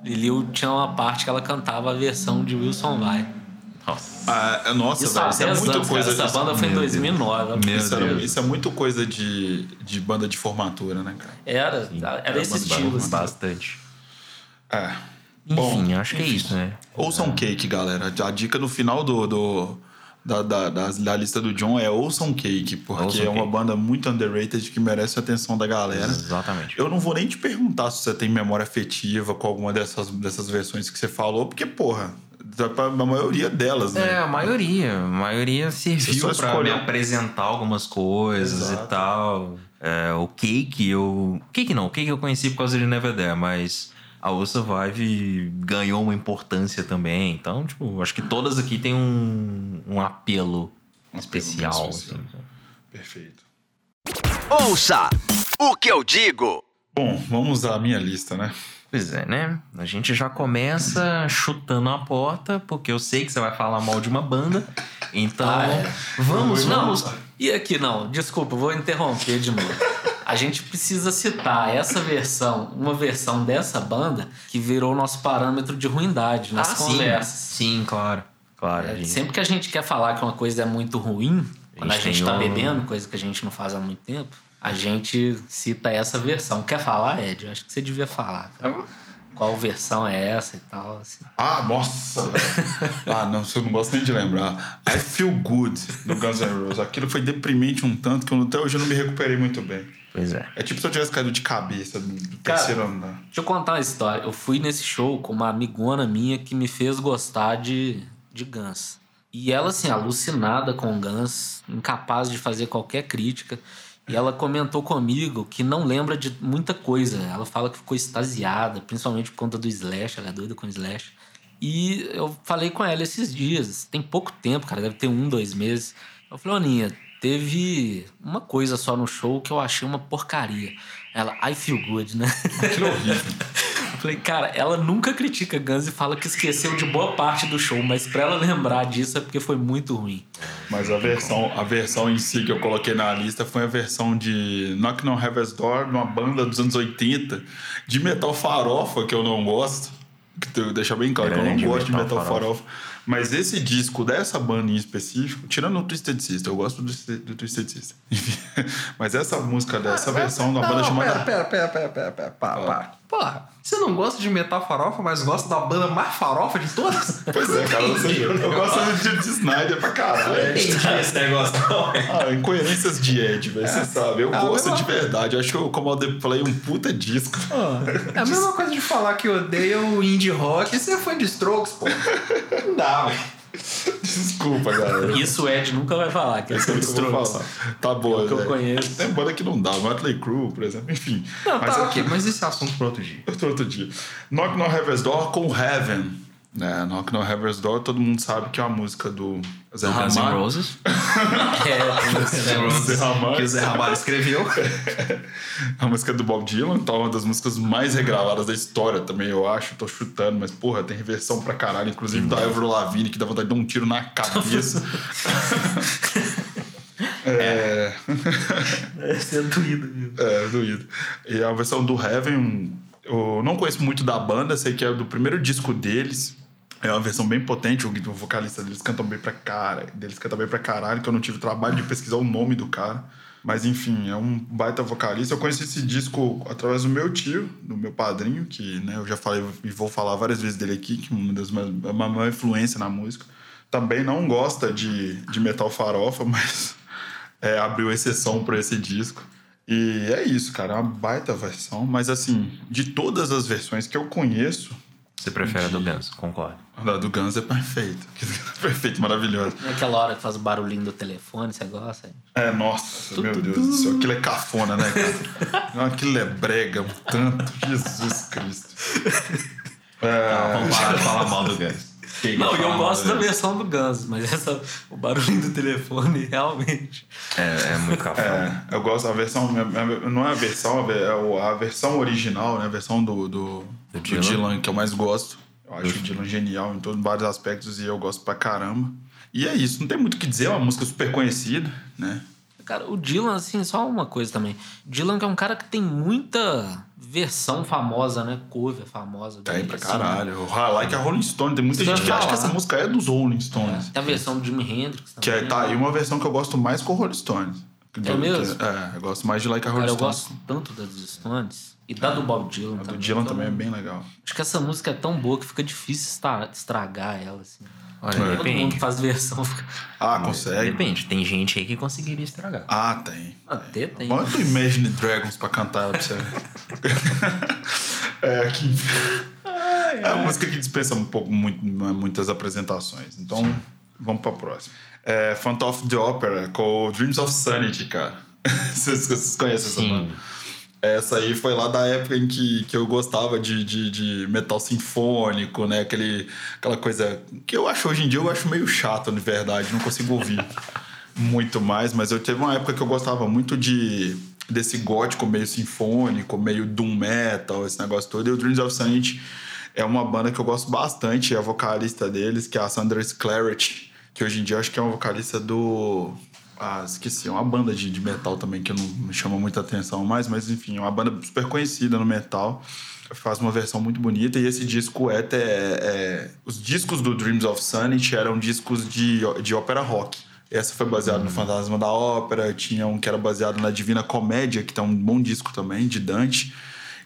Liliu tinha uma parte que ela cantava a versão de Wilson Vai. Nossa. Ah, é- nossa, Isso velho, isso é 10 muita anos, coisa. cara. Essa banda foi em Meu Deus. 2009. Meu isso, é, Deus. isso é muito coisa de, de banda de formatura, né, cara? Era, era esse banda estilo. assim. Bastante. É. Bom, Enfim, acho que é isso, né? Ouçam Cake, galera. A dica no final do, do- da, da, da, da lista do John é Ouçam Cake, porque é uma Cake. banda muito underrated que merece a atenção da galera. Exatamente. Eu não vou nem te perguntar se você tem memória afetiva com alguma dessas, dessas versões que você falou, porque, porra, a maioria delas, né? É, a maioria. A maioria Você serviu pra me escolheu. apresentar algumas coisas Exato. e tal. É, o Cake, eu. Cake não, o Cake eu conheci por causa de Never There, mas a O Survive ganhou uma importância também. Então, tipo, acho que todas aqui têm um, um apelo especial. especial. assim. Perfeito. Ouça o que eu digo. Bom, vamos à minha lista, né? Pois é, né? A gente já começa chutando a porta, porque eu sei que você vai falar mal de uma banda. Então, Ah, é. vamos, vamos. e aqui não, desculpa, vou interromper de novo. A gente precisa citar essa versão, uma versão dessa banda que virou nosso parâmetro de ruindade nas Ah, sim. conversas. Sim, claro. Claro. a gente- Sempre que a gente quer falar que uma coisa é muito ruim, quando a gente tá um- bebendo, coisa que a gente não faz há muito tempo, a gente cita essa versão. Quer falar, Ed? Eu acho que você devia falar. cara. Qual versão é essa e tal, assim. Ah, nossa! ah, não, eu não gosto nem de lembrar. I Feel Good, do Guns N' Roses. Aquilo foi deprimente um tanto que eu, até hoje eu não me recuperei muito bem. Pois é. É tipo se eu tivesse caído de cabeça do Cara, terceiro andar. Deixa eu contar uma história. Eu fui nesse show com uma amigona minha que me fez gostar de, de Guns. E ela, assim, alucinada com Guns, incapaz de fazer qualquer crítica. E ela comentou comigo que não lembra de muita coisa. Ela fala que ficou extasiada, principalmente por conta do Slash, ela é doida com Slash. E eu falei com ela esses dias, tem pouco tempo, cara, deve ter um, dois meses. Eu falei, Aninha, teve uma coisa só no show que eu achei uma porcaria. Ela, I feel good, né? Que horrível. Eu falei, cara, ela nunca critica Guns e fala que esqueceu de boa parte do show, mas pra ela lembrar disso é porque foi muito ruim. Mas a versão, a versão em si que eu coloquei na lista foi a versão de Knock on Heaven's Door, uma banda dos anos 80, de metal farofa, que eu não gosto. Deixar bem claro que eu não gosto de metal metal farofa. Mas esse disco dessa banda em específico, tirando o Twisted Sister, eu gosto do, Twisted- do Twisted Sister. Mas essa música dessa versão da banda chamada. Pera, pera, pera, pera, pera, pera, para. Porra, você não gosta de metal farofa, mas gosta da banda mais farofa de todas? Pois é, cara, você, eu gosto de, de Snyder pra caralho. Entendi esse negócio, não. Ah, incoerências de Ed, velho, você sabe. Eu Ah, gosto de verdade. Eu acho que o Commodore Play um puta disco. É a mesma coisa de falar que odeia o indie rock e você é fã de Strokes, pô. Não dá, velho. Desculpa, galera. Isso o Ed nunca vai falar, que é sobre Eu vou Strokes. falar. Tá boa, que eu conheço. Tem banda que não dá, Motley Crue, por exemplo, enfim. Não, Mas tá é- ok, mas esse é assunto para outro dia. Outro, outro dia. Knock No Heaven's Door com Heaven. É, Knock No Heaven's Door, todo mundo sabe que é uma música do Zé Guns N' Ramalho. Roses. É, Zé Ramalho. Que o Zé Ramalho escreveu. A música do Bob Dylan, então é uma das músicas mais regravadas da história também, eu acho. Tô chutando, mas porra, tem reversão pra caralho, inclusive da Avril Lavigne, que dá vontade de dar um tiro na cabeça. é, Esse é doído, viu? é, doído. E a versão do Heaven, eu não conheço muito da banda, sei que é do primeiro disco deles. É uma versão bem potente, o vocalista deles canta bem pra cara, deles canta bem pra caralho, que eu não tive trabalho de pesquisar o nome do cara. Mas enfim, é um baita vocalista. Eu conheci esse disco através do meu tio, do meu padrinho, que né, eu já falei e vou falar várias vezes dele aqui, que é uma das minhas- é uma maior influência na música. Também não gosta de, de metal farofa, mas é, abriu exceção para esse disco. E é isso, cara, é uma baita versão. Mas assim, de todas as versões que eu conheço, Você prefere a do Guns, concordo. A do Guns é perfeito. perfeito, maravilhoso. É aquela hora que faz o barulhinho do telefone, você gosta? É, nossa, meu Deus do céu. Aquilo é cafona, né, cara? Não, Aquilo é brega, um tanto. Jesus Cristo. É, Vamos parar de falar mal do Guns. De Não, e eu gosto do da versão do Guns, mas essa, o barulhinho do telefone, realmente. É, é muito café. é, eu gosto da versão. Não é a versão, é a versão original, né? A versão do, do, do Dylan. Dylan. que eu mais gosto. Eu acho o Dylan genial em todos vários aspectos e eu gosto pra caramba. E é isso, não tem muito o que dizer, é uma música super conhecida, né? Cara, o Dylan, assim, só uma coisa também. Dylan que é um cara que tem muita versão famosa, né? Cover famosa. Tem pra assim, caralho. O like a Rolling Stone, tem muita Isso gente eu que ia acha que falar. essa música é dos Rolling Stones. Tem a versão do Jimi Hendrix Que também. é, tá aí uma versão que eu gosto mais com o Rolling Stones. É mesmo? Que- é, eu gosto mais de Like a Rolling Cara, eu Stones. gosto tanto da dos Stones. E da do Bob Dylan A do também. Dylan então, também é bem legal. Acho que essa música é tão boa que fica difícil estra- estragar ela, assim. Olha, Todo mundo depende. faz versão. Fica... Ah, consegue? Depende, tem gente aí que conseguiria estragar. Ah, tem. Até tem. Bota o Imagine Dragons pra cantar ela pra você. é, aqui. É uma música que dispensa um pouco, muito, muitas apresentações. Então, vamos pra próxima. É Phantom of the Opera com Dreams of Sanity, cara. vocês, vocês conhecem essa Sim. banda? Essa aí foi lá da época em que, que eu gostava de, de, de metal sinfônico, né? Aquele, aquela coisa que eu acho hoje em dia eu acho meio chato, de verdade. Não consigo ouvir muito mais, mas eu teve uma época que eu gostava muito de desse gótico meio sinfônico, meio doom metal, esse negócio todo. E o Dreams of Sanity é uma banda que eu gosto bastante. E a vocalista deles, que é a Sandra Sclaret, que hoje em dia eu acho que é uma vocalista do. Ah, esqueci, é uma banda de, de metal também que não me chama muita atenção mais, mas enfim, é uma banda super conhecida no metal. Faz uma versão muito bonita e esse disco é, até, é- Os discos do Dreams of Sanity eram discos de, de ópera rock. Essa foi baseada no Fantasma da Ópera, tinha um que era baseado na Divina Comédia, que tem um bom disco também, de Dante.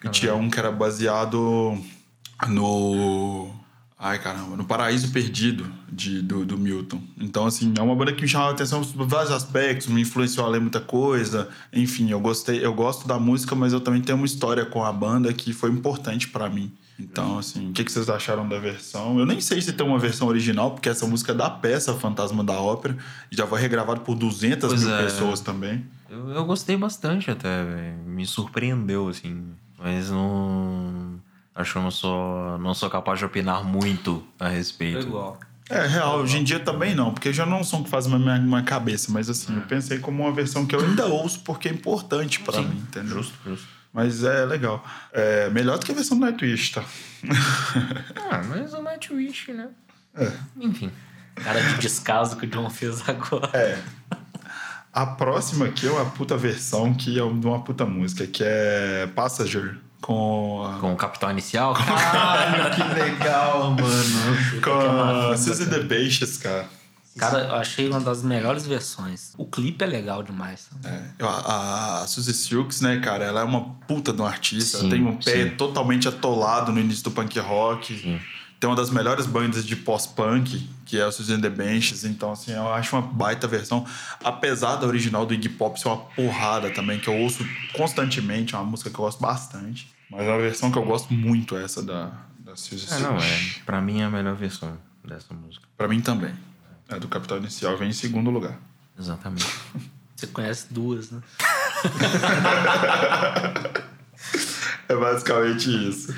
E tinha um que era baseado no. Ai, caramba, no Paraíso Perdido de, do, do Milton. Então, assim, é uma banda que me chamava a atenção por vários aspectos, me influenciou a ler muita coisa. Enfim, eu gostei, eu gosto da música, mas eu também tenho uma história com a banda que foi importante para mim. Então, assim, o que, que vocês acharam da versão? Eu nem sei se tem uma versão original, porque essa música é da peça Fantasma da Ópera e já foi regravado por 200 Pois mil é. pessoas também. Eu, eu gostei bastante até, velho. Me surpreendeu, assim. Mas não. Acho que eu não sou, não sou capaz de opinar muito a respeito. igual. É, real, hoje em dia também não, porque já não são que fazem na minha, minha cabeça, mas assim, É. eu pensei como uma versão que eu ainda ouço porque é importante pra mim, entendeu? Justo, justo. Mas é legal. É melhor do que a versão do Nightwish, tá? Ah, mas o Nightwish, né? É. Enfim. Cara de descaso que o John fez agora. É. A próxima aqui é uma puta versão que é de uma puta música, que é Passenger, com a, Com o Capital Inicial. Caralho, que legal, mano. com a Suzy the Baixas, cara. Cara, eu achei uma das melhores versões. O clipe é legal demais. É, a, a Suzy Silks, né, cara, ela é uma puta de uma artista. Sim, ela tem um pé sim. totalmente atolado no início do punk rock. Sim. Tem uma das melhores bandas de pós-punk, que é a Suzy and the Benches. Então, assim, eu acho uma baita versão. Apesar da original do Iggy Pop ser uma porrada também, que eu ouço constantemente. É uma música que eu gosto bastante. Mas a versão que eu gosto muito é essa da, da Suzy É, não, é. Pra mim é a melhor versão dessa música. Pra mim também. É do Capital Inicial, vem em segundo lugar. Exatamente. Você conhece duas, né? É basicamente isso.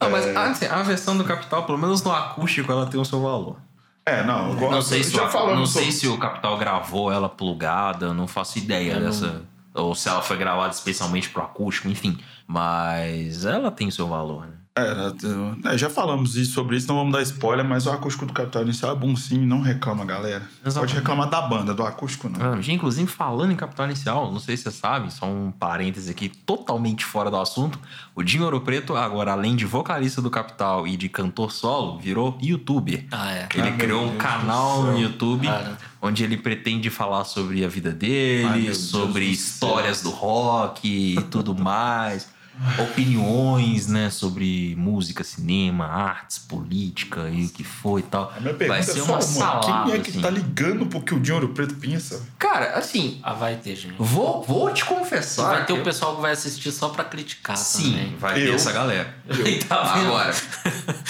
Não, mas assim, a versão do Capital, pelo menos no acústico, ela tem o seu valor. É, não, eu gosto. Não sei, se, já o, não sobre- sei se o Capital gravou ela plugada, eu não faço ideia dessa. Ou se ela foi gravada especialmente pro acústico, enfim. Mas ela tem seu valor, né? É, é, já falamos isso, sobre isso, não vamos dar spoiler, mas o acústico do Capital Inicial é bom sim, não reclama, galera. Exatamente. Pode reclamar da banda, do acústico não. Ah, gente, Inclusive, falando em Capital Inicial, não sei se você sabe, só um parêntese aqui totalmente fora do assunto. O Dinho Ouro Preto, agora, além de vocalista do Capital e de cantor solo, virou youtuber. Ah, é. Ele Ah, criou um Deus canal no. YouTube Cara. onde ele pretende falar sobre a vida dele, Deus sobre do histórias do rock e tudo mais. Opiniões, né, sobre música, cinema, artes, política e o que foi e tal. A minha pergunta Vai ser é uma só uma, salada, quem é que assim. tá ligando pro que o Dinho Ouro Preto pensa? Cara, assim, Ah, vai ter, gente. vou, vou te confessar. Vai ter eu- o pessoal que vai assistir só pra criticar Sim, também. vai ter Eu. essa galera. Tá vendo? Agora,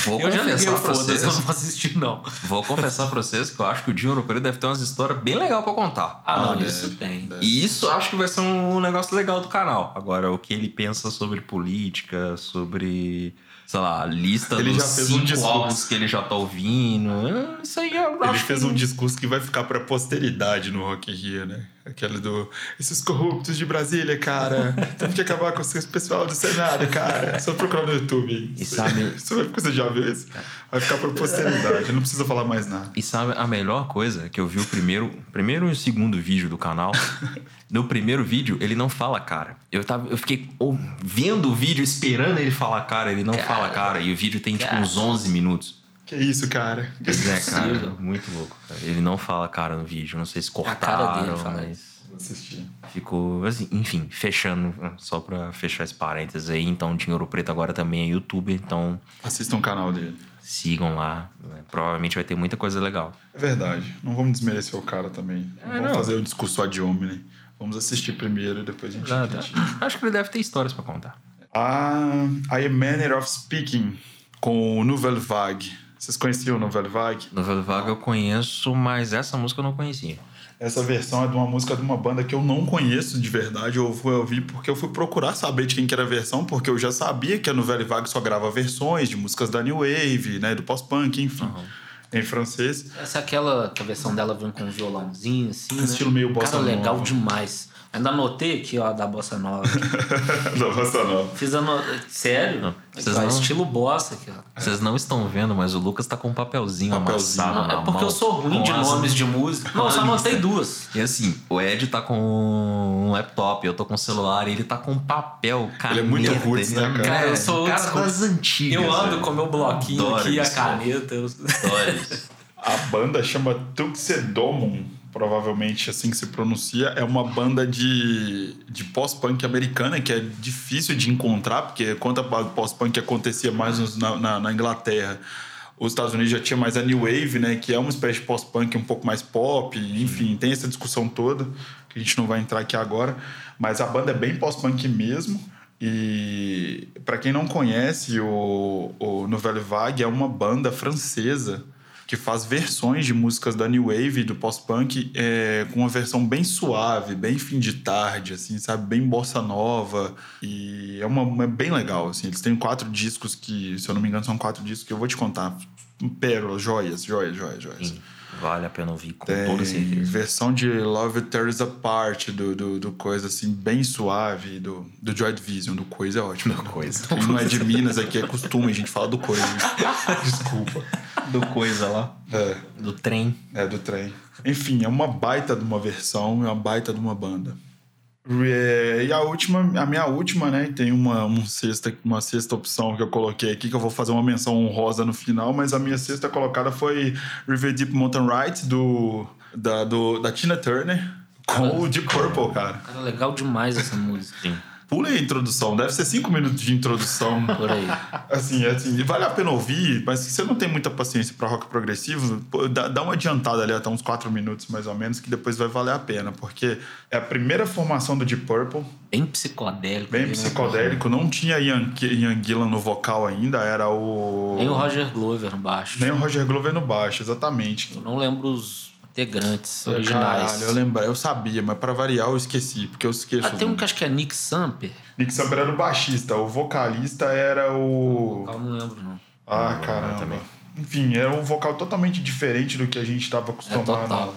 vou Eu confessar o pra foda-se, eu vocês. não vou assistir, não. Vou confessar pra vocês que eu acho que o Dinho Ouro Preto deve ter umas histórias bem legais pra contar. Ah, não, Ah, isso tem. E isso acho que vai ser um negócio legal do canal. Agora, o que ele pensa sobre política, sobre, sei lá, a lista Ele dos já fez um cinco discurso. álbuns que ele já tá ouvindo. Isso aí eu Ele fez que... um discurso que vai ficar pra posteridade no Rock in Rio, né? Aquele do. Esses corruptos de Brasília, cara. Temos que acabar com esse pessoal do Senado, cara. Só procurar no YouTube. E sabe- Você, vai, você já viu isso? Vai ficar pra posteridade. Não precisa falar mais nada. E sabe a melhor coisa que eu vi o primeiro, primeiro e o segundo vídeo do canal? No primeiro vídeo, ele não fala cara. Eu, tava, eu fiquei vendo o vídeo, esperando ele falar cara, ele não fala cara. E o vídeo tem tipo Cara. uns 11 minutos. Que isso, cara? Pois é, cara, muito louco. cara. Ele não fala cara no vídeo. Não sei se A cara cortaram, dele fala mas Vou assistir. ficou assim. Enfim, fechando, só pra fechar esse parênteses aí. Então, Dinheiro Preto agora também é youtuber. Então, Assistam o canal dele. sigam lá. né? Provavelmente vai ter muita coisa legal. É verdade. Não vamos desmerecer o cara também. Não vamos não. fazer o discurso ad hominem. Vamos assistir primeiro e depois a gente Exato. critica. Acho que ele deve ter histórias pra contar. Ah, I Am Manner of Speaking, com o Nouvelle Vague. Vocês conheciam o Nouvelle Vague? Novela Vaga eu conheço, mas essa música eu não conhecia. Essa versão é de uma música de uma banda que eu não conheço de verdade. Eu fui ouvir porque eu fui procurar saber de quem que era a versão, porque eu já sabia que a Nouvelle Vague só grava versões de músicas da New Wave, né, do pós-punk, enfim, em francês. Essa é aquela que a versão dela vem com um violãozinho, assim, né? Estilo meio bossa Cara, legal nova. demais. Ainda anotei aqui, ó, da Bossa Nova. da Bossa Nova. Fiz ano... Sério? Aqui, Vocês ó, não- estilo bossa aqui, ó. Vocês não estão vendo, mas o Lucas tá com um papelzinho, Papelzinho. amassado Não, na é porque mão, eu sou ruim com de as- nomes de música. Não, eu só a anotei duas. E assim, o Ed tá com um laptop, eu tô com um celular, e ele tá com papel, caneta. Ele é muito roots, né, cara? Cara, Eu sou o cara das antigas. Eu ando velho. com meu bloquinho Adoro aqui, a isso. caneta. Eu... Adoro isso. A banda chama Tuxedomon, provavelmente assim que se pronuncia. É uma banda de, de pós-punk americana que é difícil de encontrar, porque quando a pós-punk acontecia mais na, na, na Inglaterra, os Estados Unidos já tinha mais a New Wave, né? Que é uma espécie de pós-punk um pouco mais pop, enfim, tem essa discussão toda, que a gente não vai entrar aqui agora. Mas a banda é bem pós-punk mesmo. E para quem não conhece, o, o Nouvelle Vague é uma banda francesa que faz versões de músicas da New Wave e do pós-punk é, com uma versão bem suave, bem fim de tarde, assim, sabe? Bem bossa nova. E é uma, bem legal, assim. Eles têm quatro discos que, se eu não me engano, são quatro discos que eu vou te contar. Pérolas, joias, joias, joias, joias. Vale a pena ouvir com Tem toda certeza. versão de Love Tears Apart, do, do, do coisa assim, bem suave, do, do Joy Division, do coisa é ótimo. Do Coisa. Quem não é de Minas aqui é costume, a gente fala do coisa. Desculpa. Do coisa lá. É, Do trem. é do trem. Enfim, é uma baita de uma versão, é uma baita de uma banda. É, E a última, a minha última, né? Tem uma, um sexta, uma sexta opção que eu coloquei aqui, que eu vou fazer uma menção honrosa no final, mas a minha sexta colocada foi River Deep Mountain Ride, do, da, do, da Tina Turner, com o Deep Purple, cara. Cara, legal demais essa música. Sim. Pula a introdução, deve ser cinco minutos de introdução. Por aí. Assim, assim, vale a pena ouvir, mas se você não tem muita paciência pra rock progressivo, dá, dá uma adiantada ali até uns quatro minutos mais ou menos, que depois vai valer a pena, porque é a primeira formação do Deep Purple, Bem psicodélico. bem né? psicodélico, não tinha Ian, Ian Gillan no vocal ainda, era o. Nem o Roger Glover no baixo. Nem o Roger Glover no baixo, exatamente. Eu não lembro os integrantes originais. Caralho, eu lembrei, eu sabia, mas pra variar eu esqueci, porque eu esqueço. Ah, tem um que acho que é Nick Samper. Nick Samper era o baixista, o vocalista era o. Eu não lembro, não. Ah, Não, caramba. eu também. Enfim, era um vocal totalmente diferente do que a gente estava acostumado, total.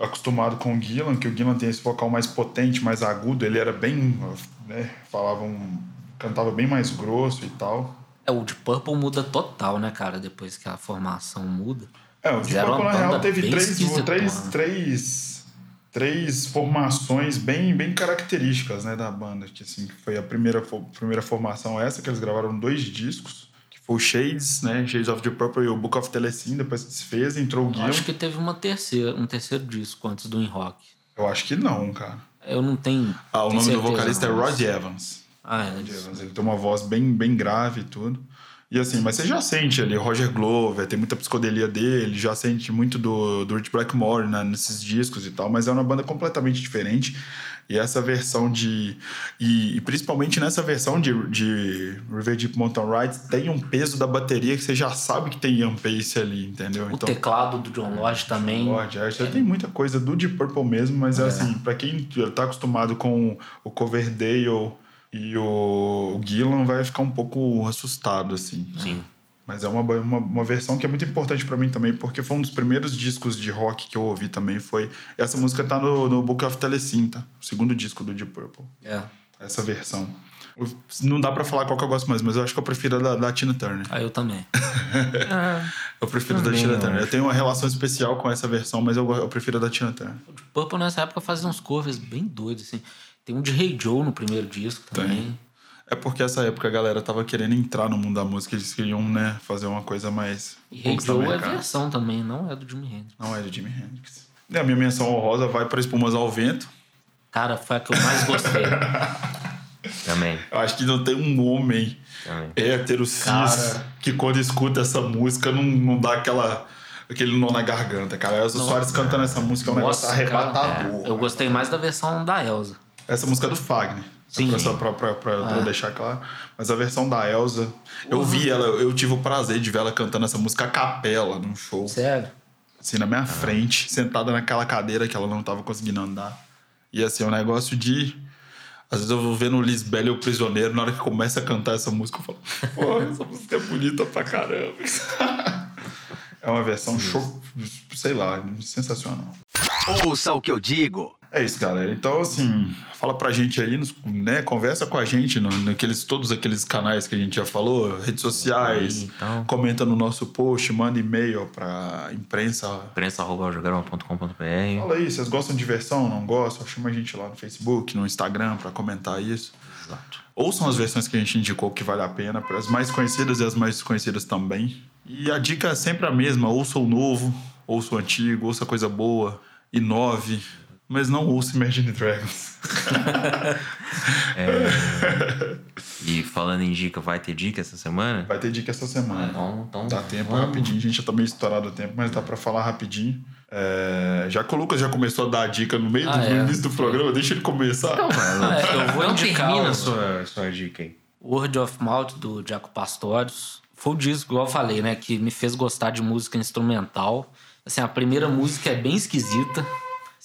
acostumado com o Gillan, que o Gillan tem esse vocal mais potente, mais agudo, ele era bem, né, falava um, cantava bem mais grosso e tal. É, o de Purple muda total, né, cara? Depois que a formação muda. É, o Deep Purple, na real, teve três, três, três, três formações bem, bem características, né, da banda. Que, assim, foi a primeira, fo- primeira formação essa, que eles gravaram dois discos, que foi o Shades, né, Shades of the Purple e o Book of Telecine, depois se desfez, entrou o Eu Gillan. acho que teve uma terceira, um terceiro disco antes do In Rock. Eu acho que não, cara. Eu não tenho. Ah, o nome do vocalista não, é Rod Evans. Ah, é. Rod. Evans. Ele tem uma voz bem, bem grave e tudo. E assim, mas você já sente ali, Roger Glover, tem muita psicodelia dele, já sente muito do, do Rich Blackmore né, nesses discos e tal, mas é uma banda completamente diferente. E essa versão de. E, e principalmente nessa versão de, de River Deep Mountain Ride, tem um peso da bateria que você já sabe que tem Ian Pace ali, entendeu? O teclado do John Lodge também. Lorde, é, já tem muita coisa do Deep Purple mesmo, mas é. assim, pra quem tá acostumado com o Coverdale e o, o Gillan, vai ficar um pouco assustado, assim. Sim. Mas é uma, uma, uma versão que é muito importante pra mim também, porque foi um dos primeiros discos de rock que eu ouvi também. Foi Essa música tá no, no Book of Telecine, tá? O segundo disco do Deep Purple. É. Essa versão. Eu- Não dá pra falar qual que eu gosto mais, mas eu acho que eu prefiro a da, da Tina Turner. Ah, eu também. Eu prefiro a da Também, Tina eu Turner. Eu tenho uma relação especial com essa versão, mas eu, eu prefiro a da Tina Turner. O de Purple nessa época fazia uns covers bem doidos, assim. Tem um de Hey Joe no primeiro disco também. É porque essa época a galera tava querendo entrar no mundo da música, eles queriam, né, fazer uma coisa mais. E Hey o Joe é versão também, não é do Jimi Hendrix. Não é do Jimi Hendrix. E a minha menção honrosa vai para Espumas ao Vento. Cara, foi a que eu mais gostei. Também. Eu acho que não tem um homem Também. hétero cis Cara. que quando escuta essa música não, não dá aquela. aquele nó na garganta, cara. Elza Soares cantando essa música é um negócio arrebatador. é. Eu gostei mais da versão da Elsa. Essa música é do Fagner. Sim. Pra, só pra, pra, pra eu Ah. deixar claro. Mas a versão da Elsa. Eu vi ela, eu tive o prazer de ver ela cantando essa música a capela num show. Sério? Assim, na minha frente, sentada naquela cadeira que ela não tava conseguindo andar. E assim, é um negócio de. Às vezes eu vou vendo o Lisbela e o Prisioneiro, na hora que começa a cantar essa música, eu falo, pô, essa música é bonita pra caramba. É uma versão show, sei lá, sensacional. Ouça o que eu digo. É isso, galera. Então, assim, fala pra gente aí, nos- né? Conversa com a gente no, naqueles, todos aqueles canais que a gente já falou, redes sociais, Aí, então. comenta no nosso post, manda e-mail pra imprensa. imprensa.jograma.com.br Fala aí, vocês gostam de versão, não gostam? Chama a gente lá no Facebook, no Instagram pra comentar isso. Exato. Ouçam as versões que a gente indicou que vale a pena, para as mais conhecidas e as mais desconhecidas também. E a dica é sempre a mesma: ouça o novo, ouça o antigo, ouça coisa boa, inove, mas não ouça Imagine Dragons. E falando em dica, vai ter dica essa semana? Vai ter dica essa semana. Então, então Dá tempo vamos. rapidinho, a gente já tá meio estourado o tempo, mas dá pra falar rapidinho. É, já que o Lucas já começou a dar a dica no meio Ah, do no é. início do programa, deixa ele começar. Ah, é, eu vou Não indicar termina a sua, sua dica aí. Word of Mouth do Jaco Pastorius. Foi o disco, igual eu falei, né? Que me fez gostar de música instrumental. Assim, a primeira música é bem esquisita.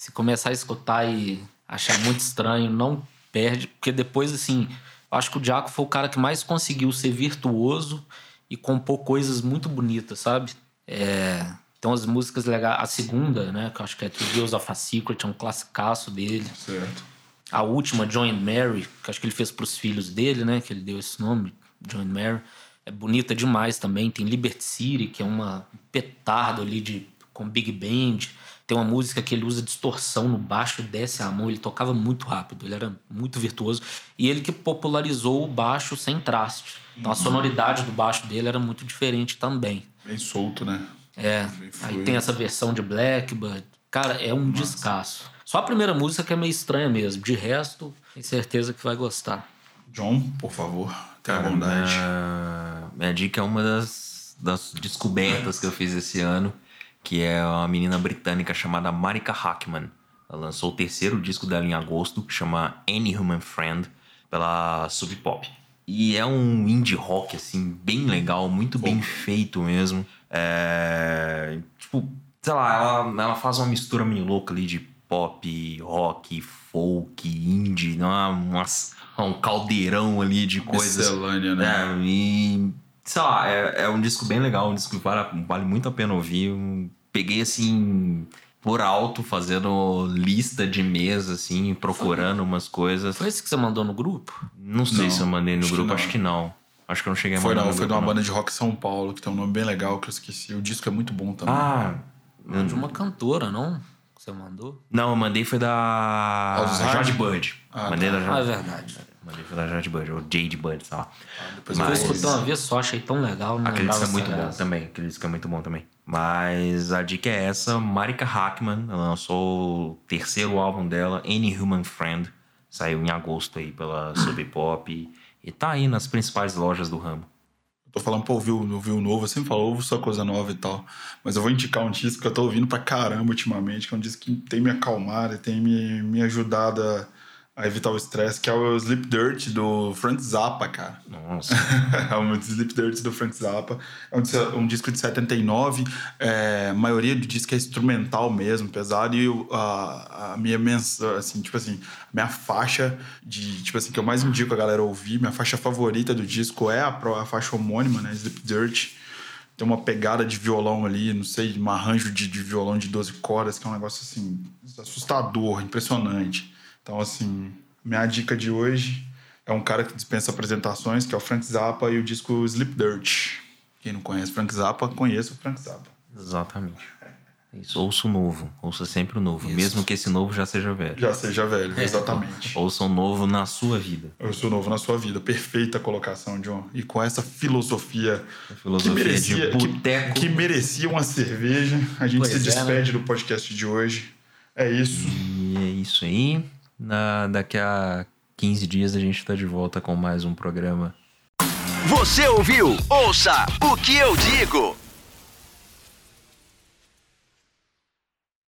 Se começar a escutar e achar muito estranho, não perde. Porque depois, assim, eu acho que o Jaco foi o cara que mais conseguiu ser virtuoso e compor coisas muito bonitas, sabe? É, tem umas músicas legais. A segunda, né? Que eu acho que é The Girls of a Secret, é um classicaço dele. Certo. A última, John and Mary, que acho que ele fez pros filhos dele, né? Que ele deu esse nome, John and Mary. É bonita demais também. Tem Liberty City, que é uma um petardo ali de, com Big Band. Tem uma música que ele usa distorção no baixo, desce a mão. Ele tocava muito rápido, ele era muito virtuoso. E ele que popularizou o baixo sem traste. Então a sonoridade do baixo dele era muito diferente também. Bem solto, né? É, aí tem essa versão de Blackbird. Cara, é um descasso. Só a primeira música que é meio estranha mesmo. De resto, tenho certeza que vai gostar. John, por favor, tenha Cara, bondade. minha, minha dica é uma das, das descobertas que eu fiz esse ano, que é uma menina britânica chamada Marika Hackman. Ela lançou o terceiro disco dela em agosto, que chama Any Human Friend, pela Sub Pop. E é um indie rock, assim, bem legal, muito bem feito mesmo. É, tipo, sei lá, ela, ela faz uma mistura meio louca ali de pop, rock, folk, indie, não é umas- um caldeirão ali de coisas. Miscelânea, né? É, e sei lá, é, é um disco bem legal, um disco que vale, vale muito a pena ouvir. Peguei assim por alto, fazendo lista de mesa, assim, procurando umas coisas. Foi esse que você mandou no grupo? Não sei Não, se eu mandei no acho que grupo, não. acho que não. Acho que eu não cheguei a Foi, mandar não, no foi de grupo, uma não. banda de rock São Paulo, que tem um nome bem legal que eu esqueci. O disco é muito bom também. Ah, De uma cantora, não? Que você mandou? não, eu mandei foi da Alzheimer? Jade Bird. Ah, mandei tá. da Ah, é verdade. Mandei da Jade Bird, ou Jade Bird, sei lá. Depois Eu Mas- escutei uma vez só, achei tão legal. Não Aquele disco é muito bom essa. também. Aquele disco é muito bom também. Mas a dica é essa: Marika Hackman. Ela lançou o terceiro álbum dela, Any Human Friend. Saiu em agosto aí pela Sub Pop. E, tá aí nas principais lojas do ramo. Eu tô falando pra ouvir, o- ouvir o novo, eu sempre falo, ouve só coisa nova e tal. Mas eu vou indicar um disco que eu tô ouvindo pra caramba ultimamente, que é um disco que tem me acalmado e tem me, me ajudado a, a evitar o estresse, que é o Sleep Dirt do Frank Zappa, cara. Nossa. é o Sleep Dirt do Frank Zappa. É um, um disco de 79. É, a maioria do disco é instrumental mesmo, pesado. E a, a minha mensa, assim, tipo assim, a minha faixa de, tipo assim, que eu mais indico a galera ouvir, minha faixa favorita do disco é a, a faixa homônima, né? Sleep Dirt. Tem uma pegada de violão ali, não sei, um arranjo de, de violão de 12 cordas, que é um negócio assim, assustador, impressionante. Então, assim, minha dica de hoje é um cara que dispensa apresentações, que é o Frank Zappa e o disco Sleep Dirt. Quem não conhece Frank Zappa, conheça o Frank Zappa. Exatamente. Isso, ouça o novo. Ouça sempre o novo. Mesmo que esse novo já seja velho. Já seja velho, É. exatamente. Ouça o novo na sua vida. Eu sou novo na sua vida. Perfeita colocação, John. E com essa filosofia, filosofia que, merecia, que, que merecia uma cerveja, a gente Pois se é, despede do podcast de hoje. É isso. E é isso aí. Na, daqui a 15 dias a gente tá de volta com mais um programa Você ouviu? Ouça o que eu digo.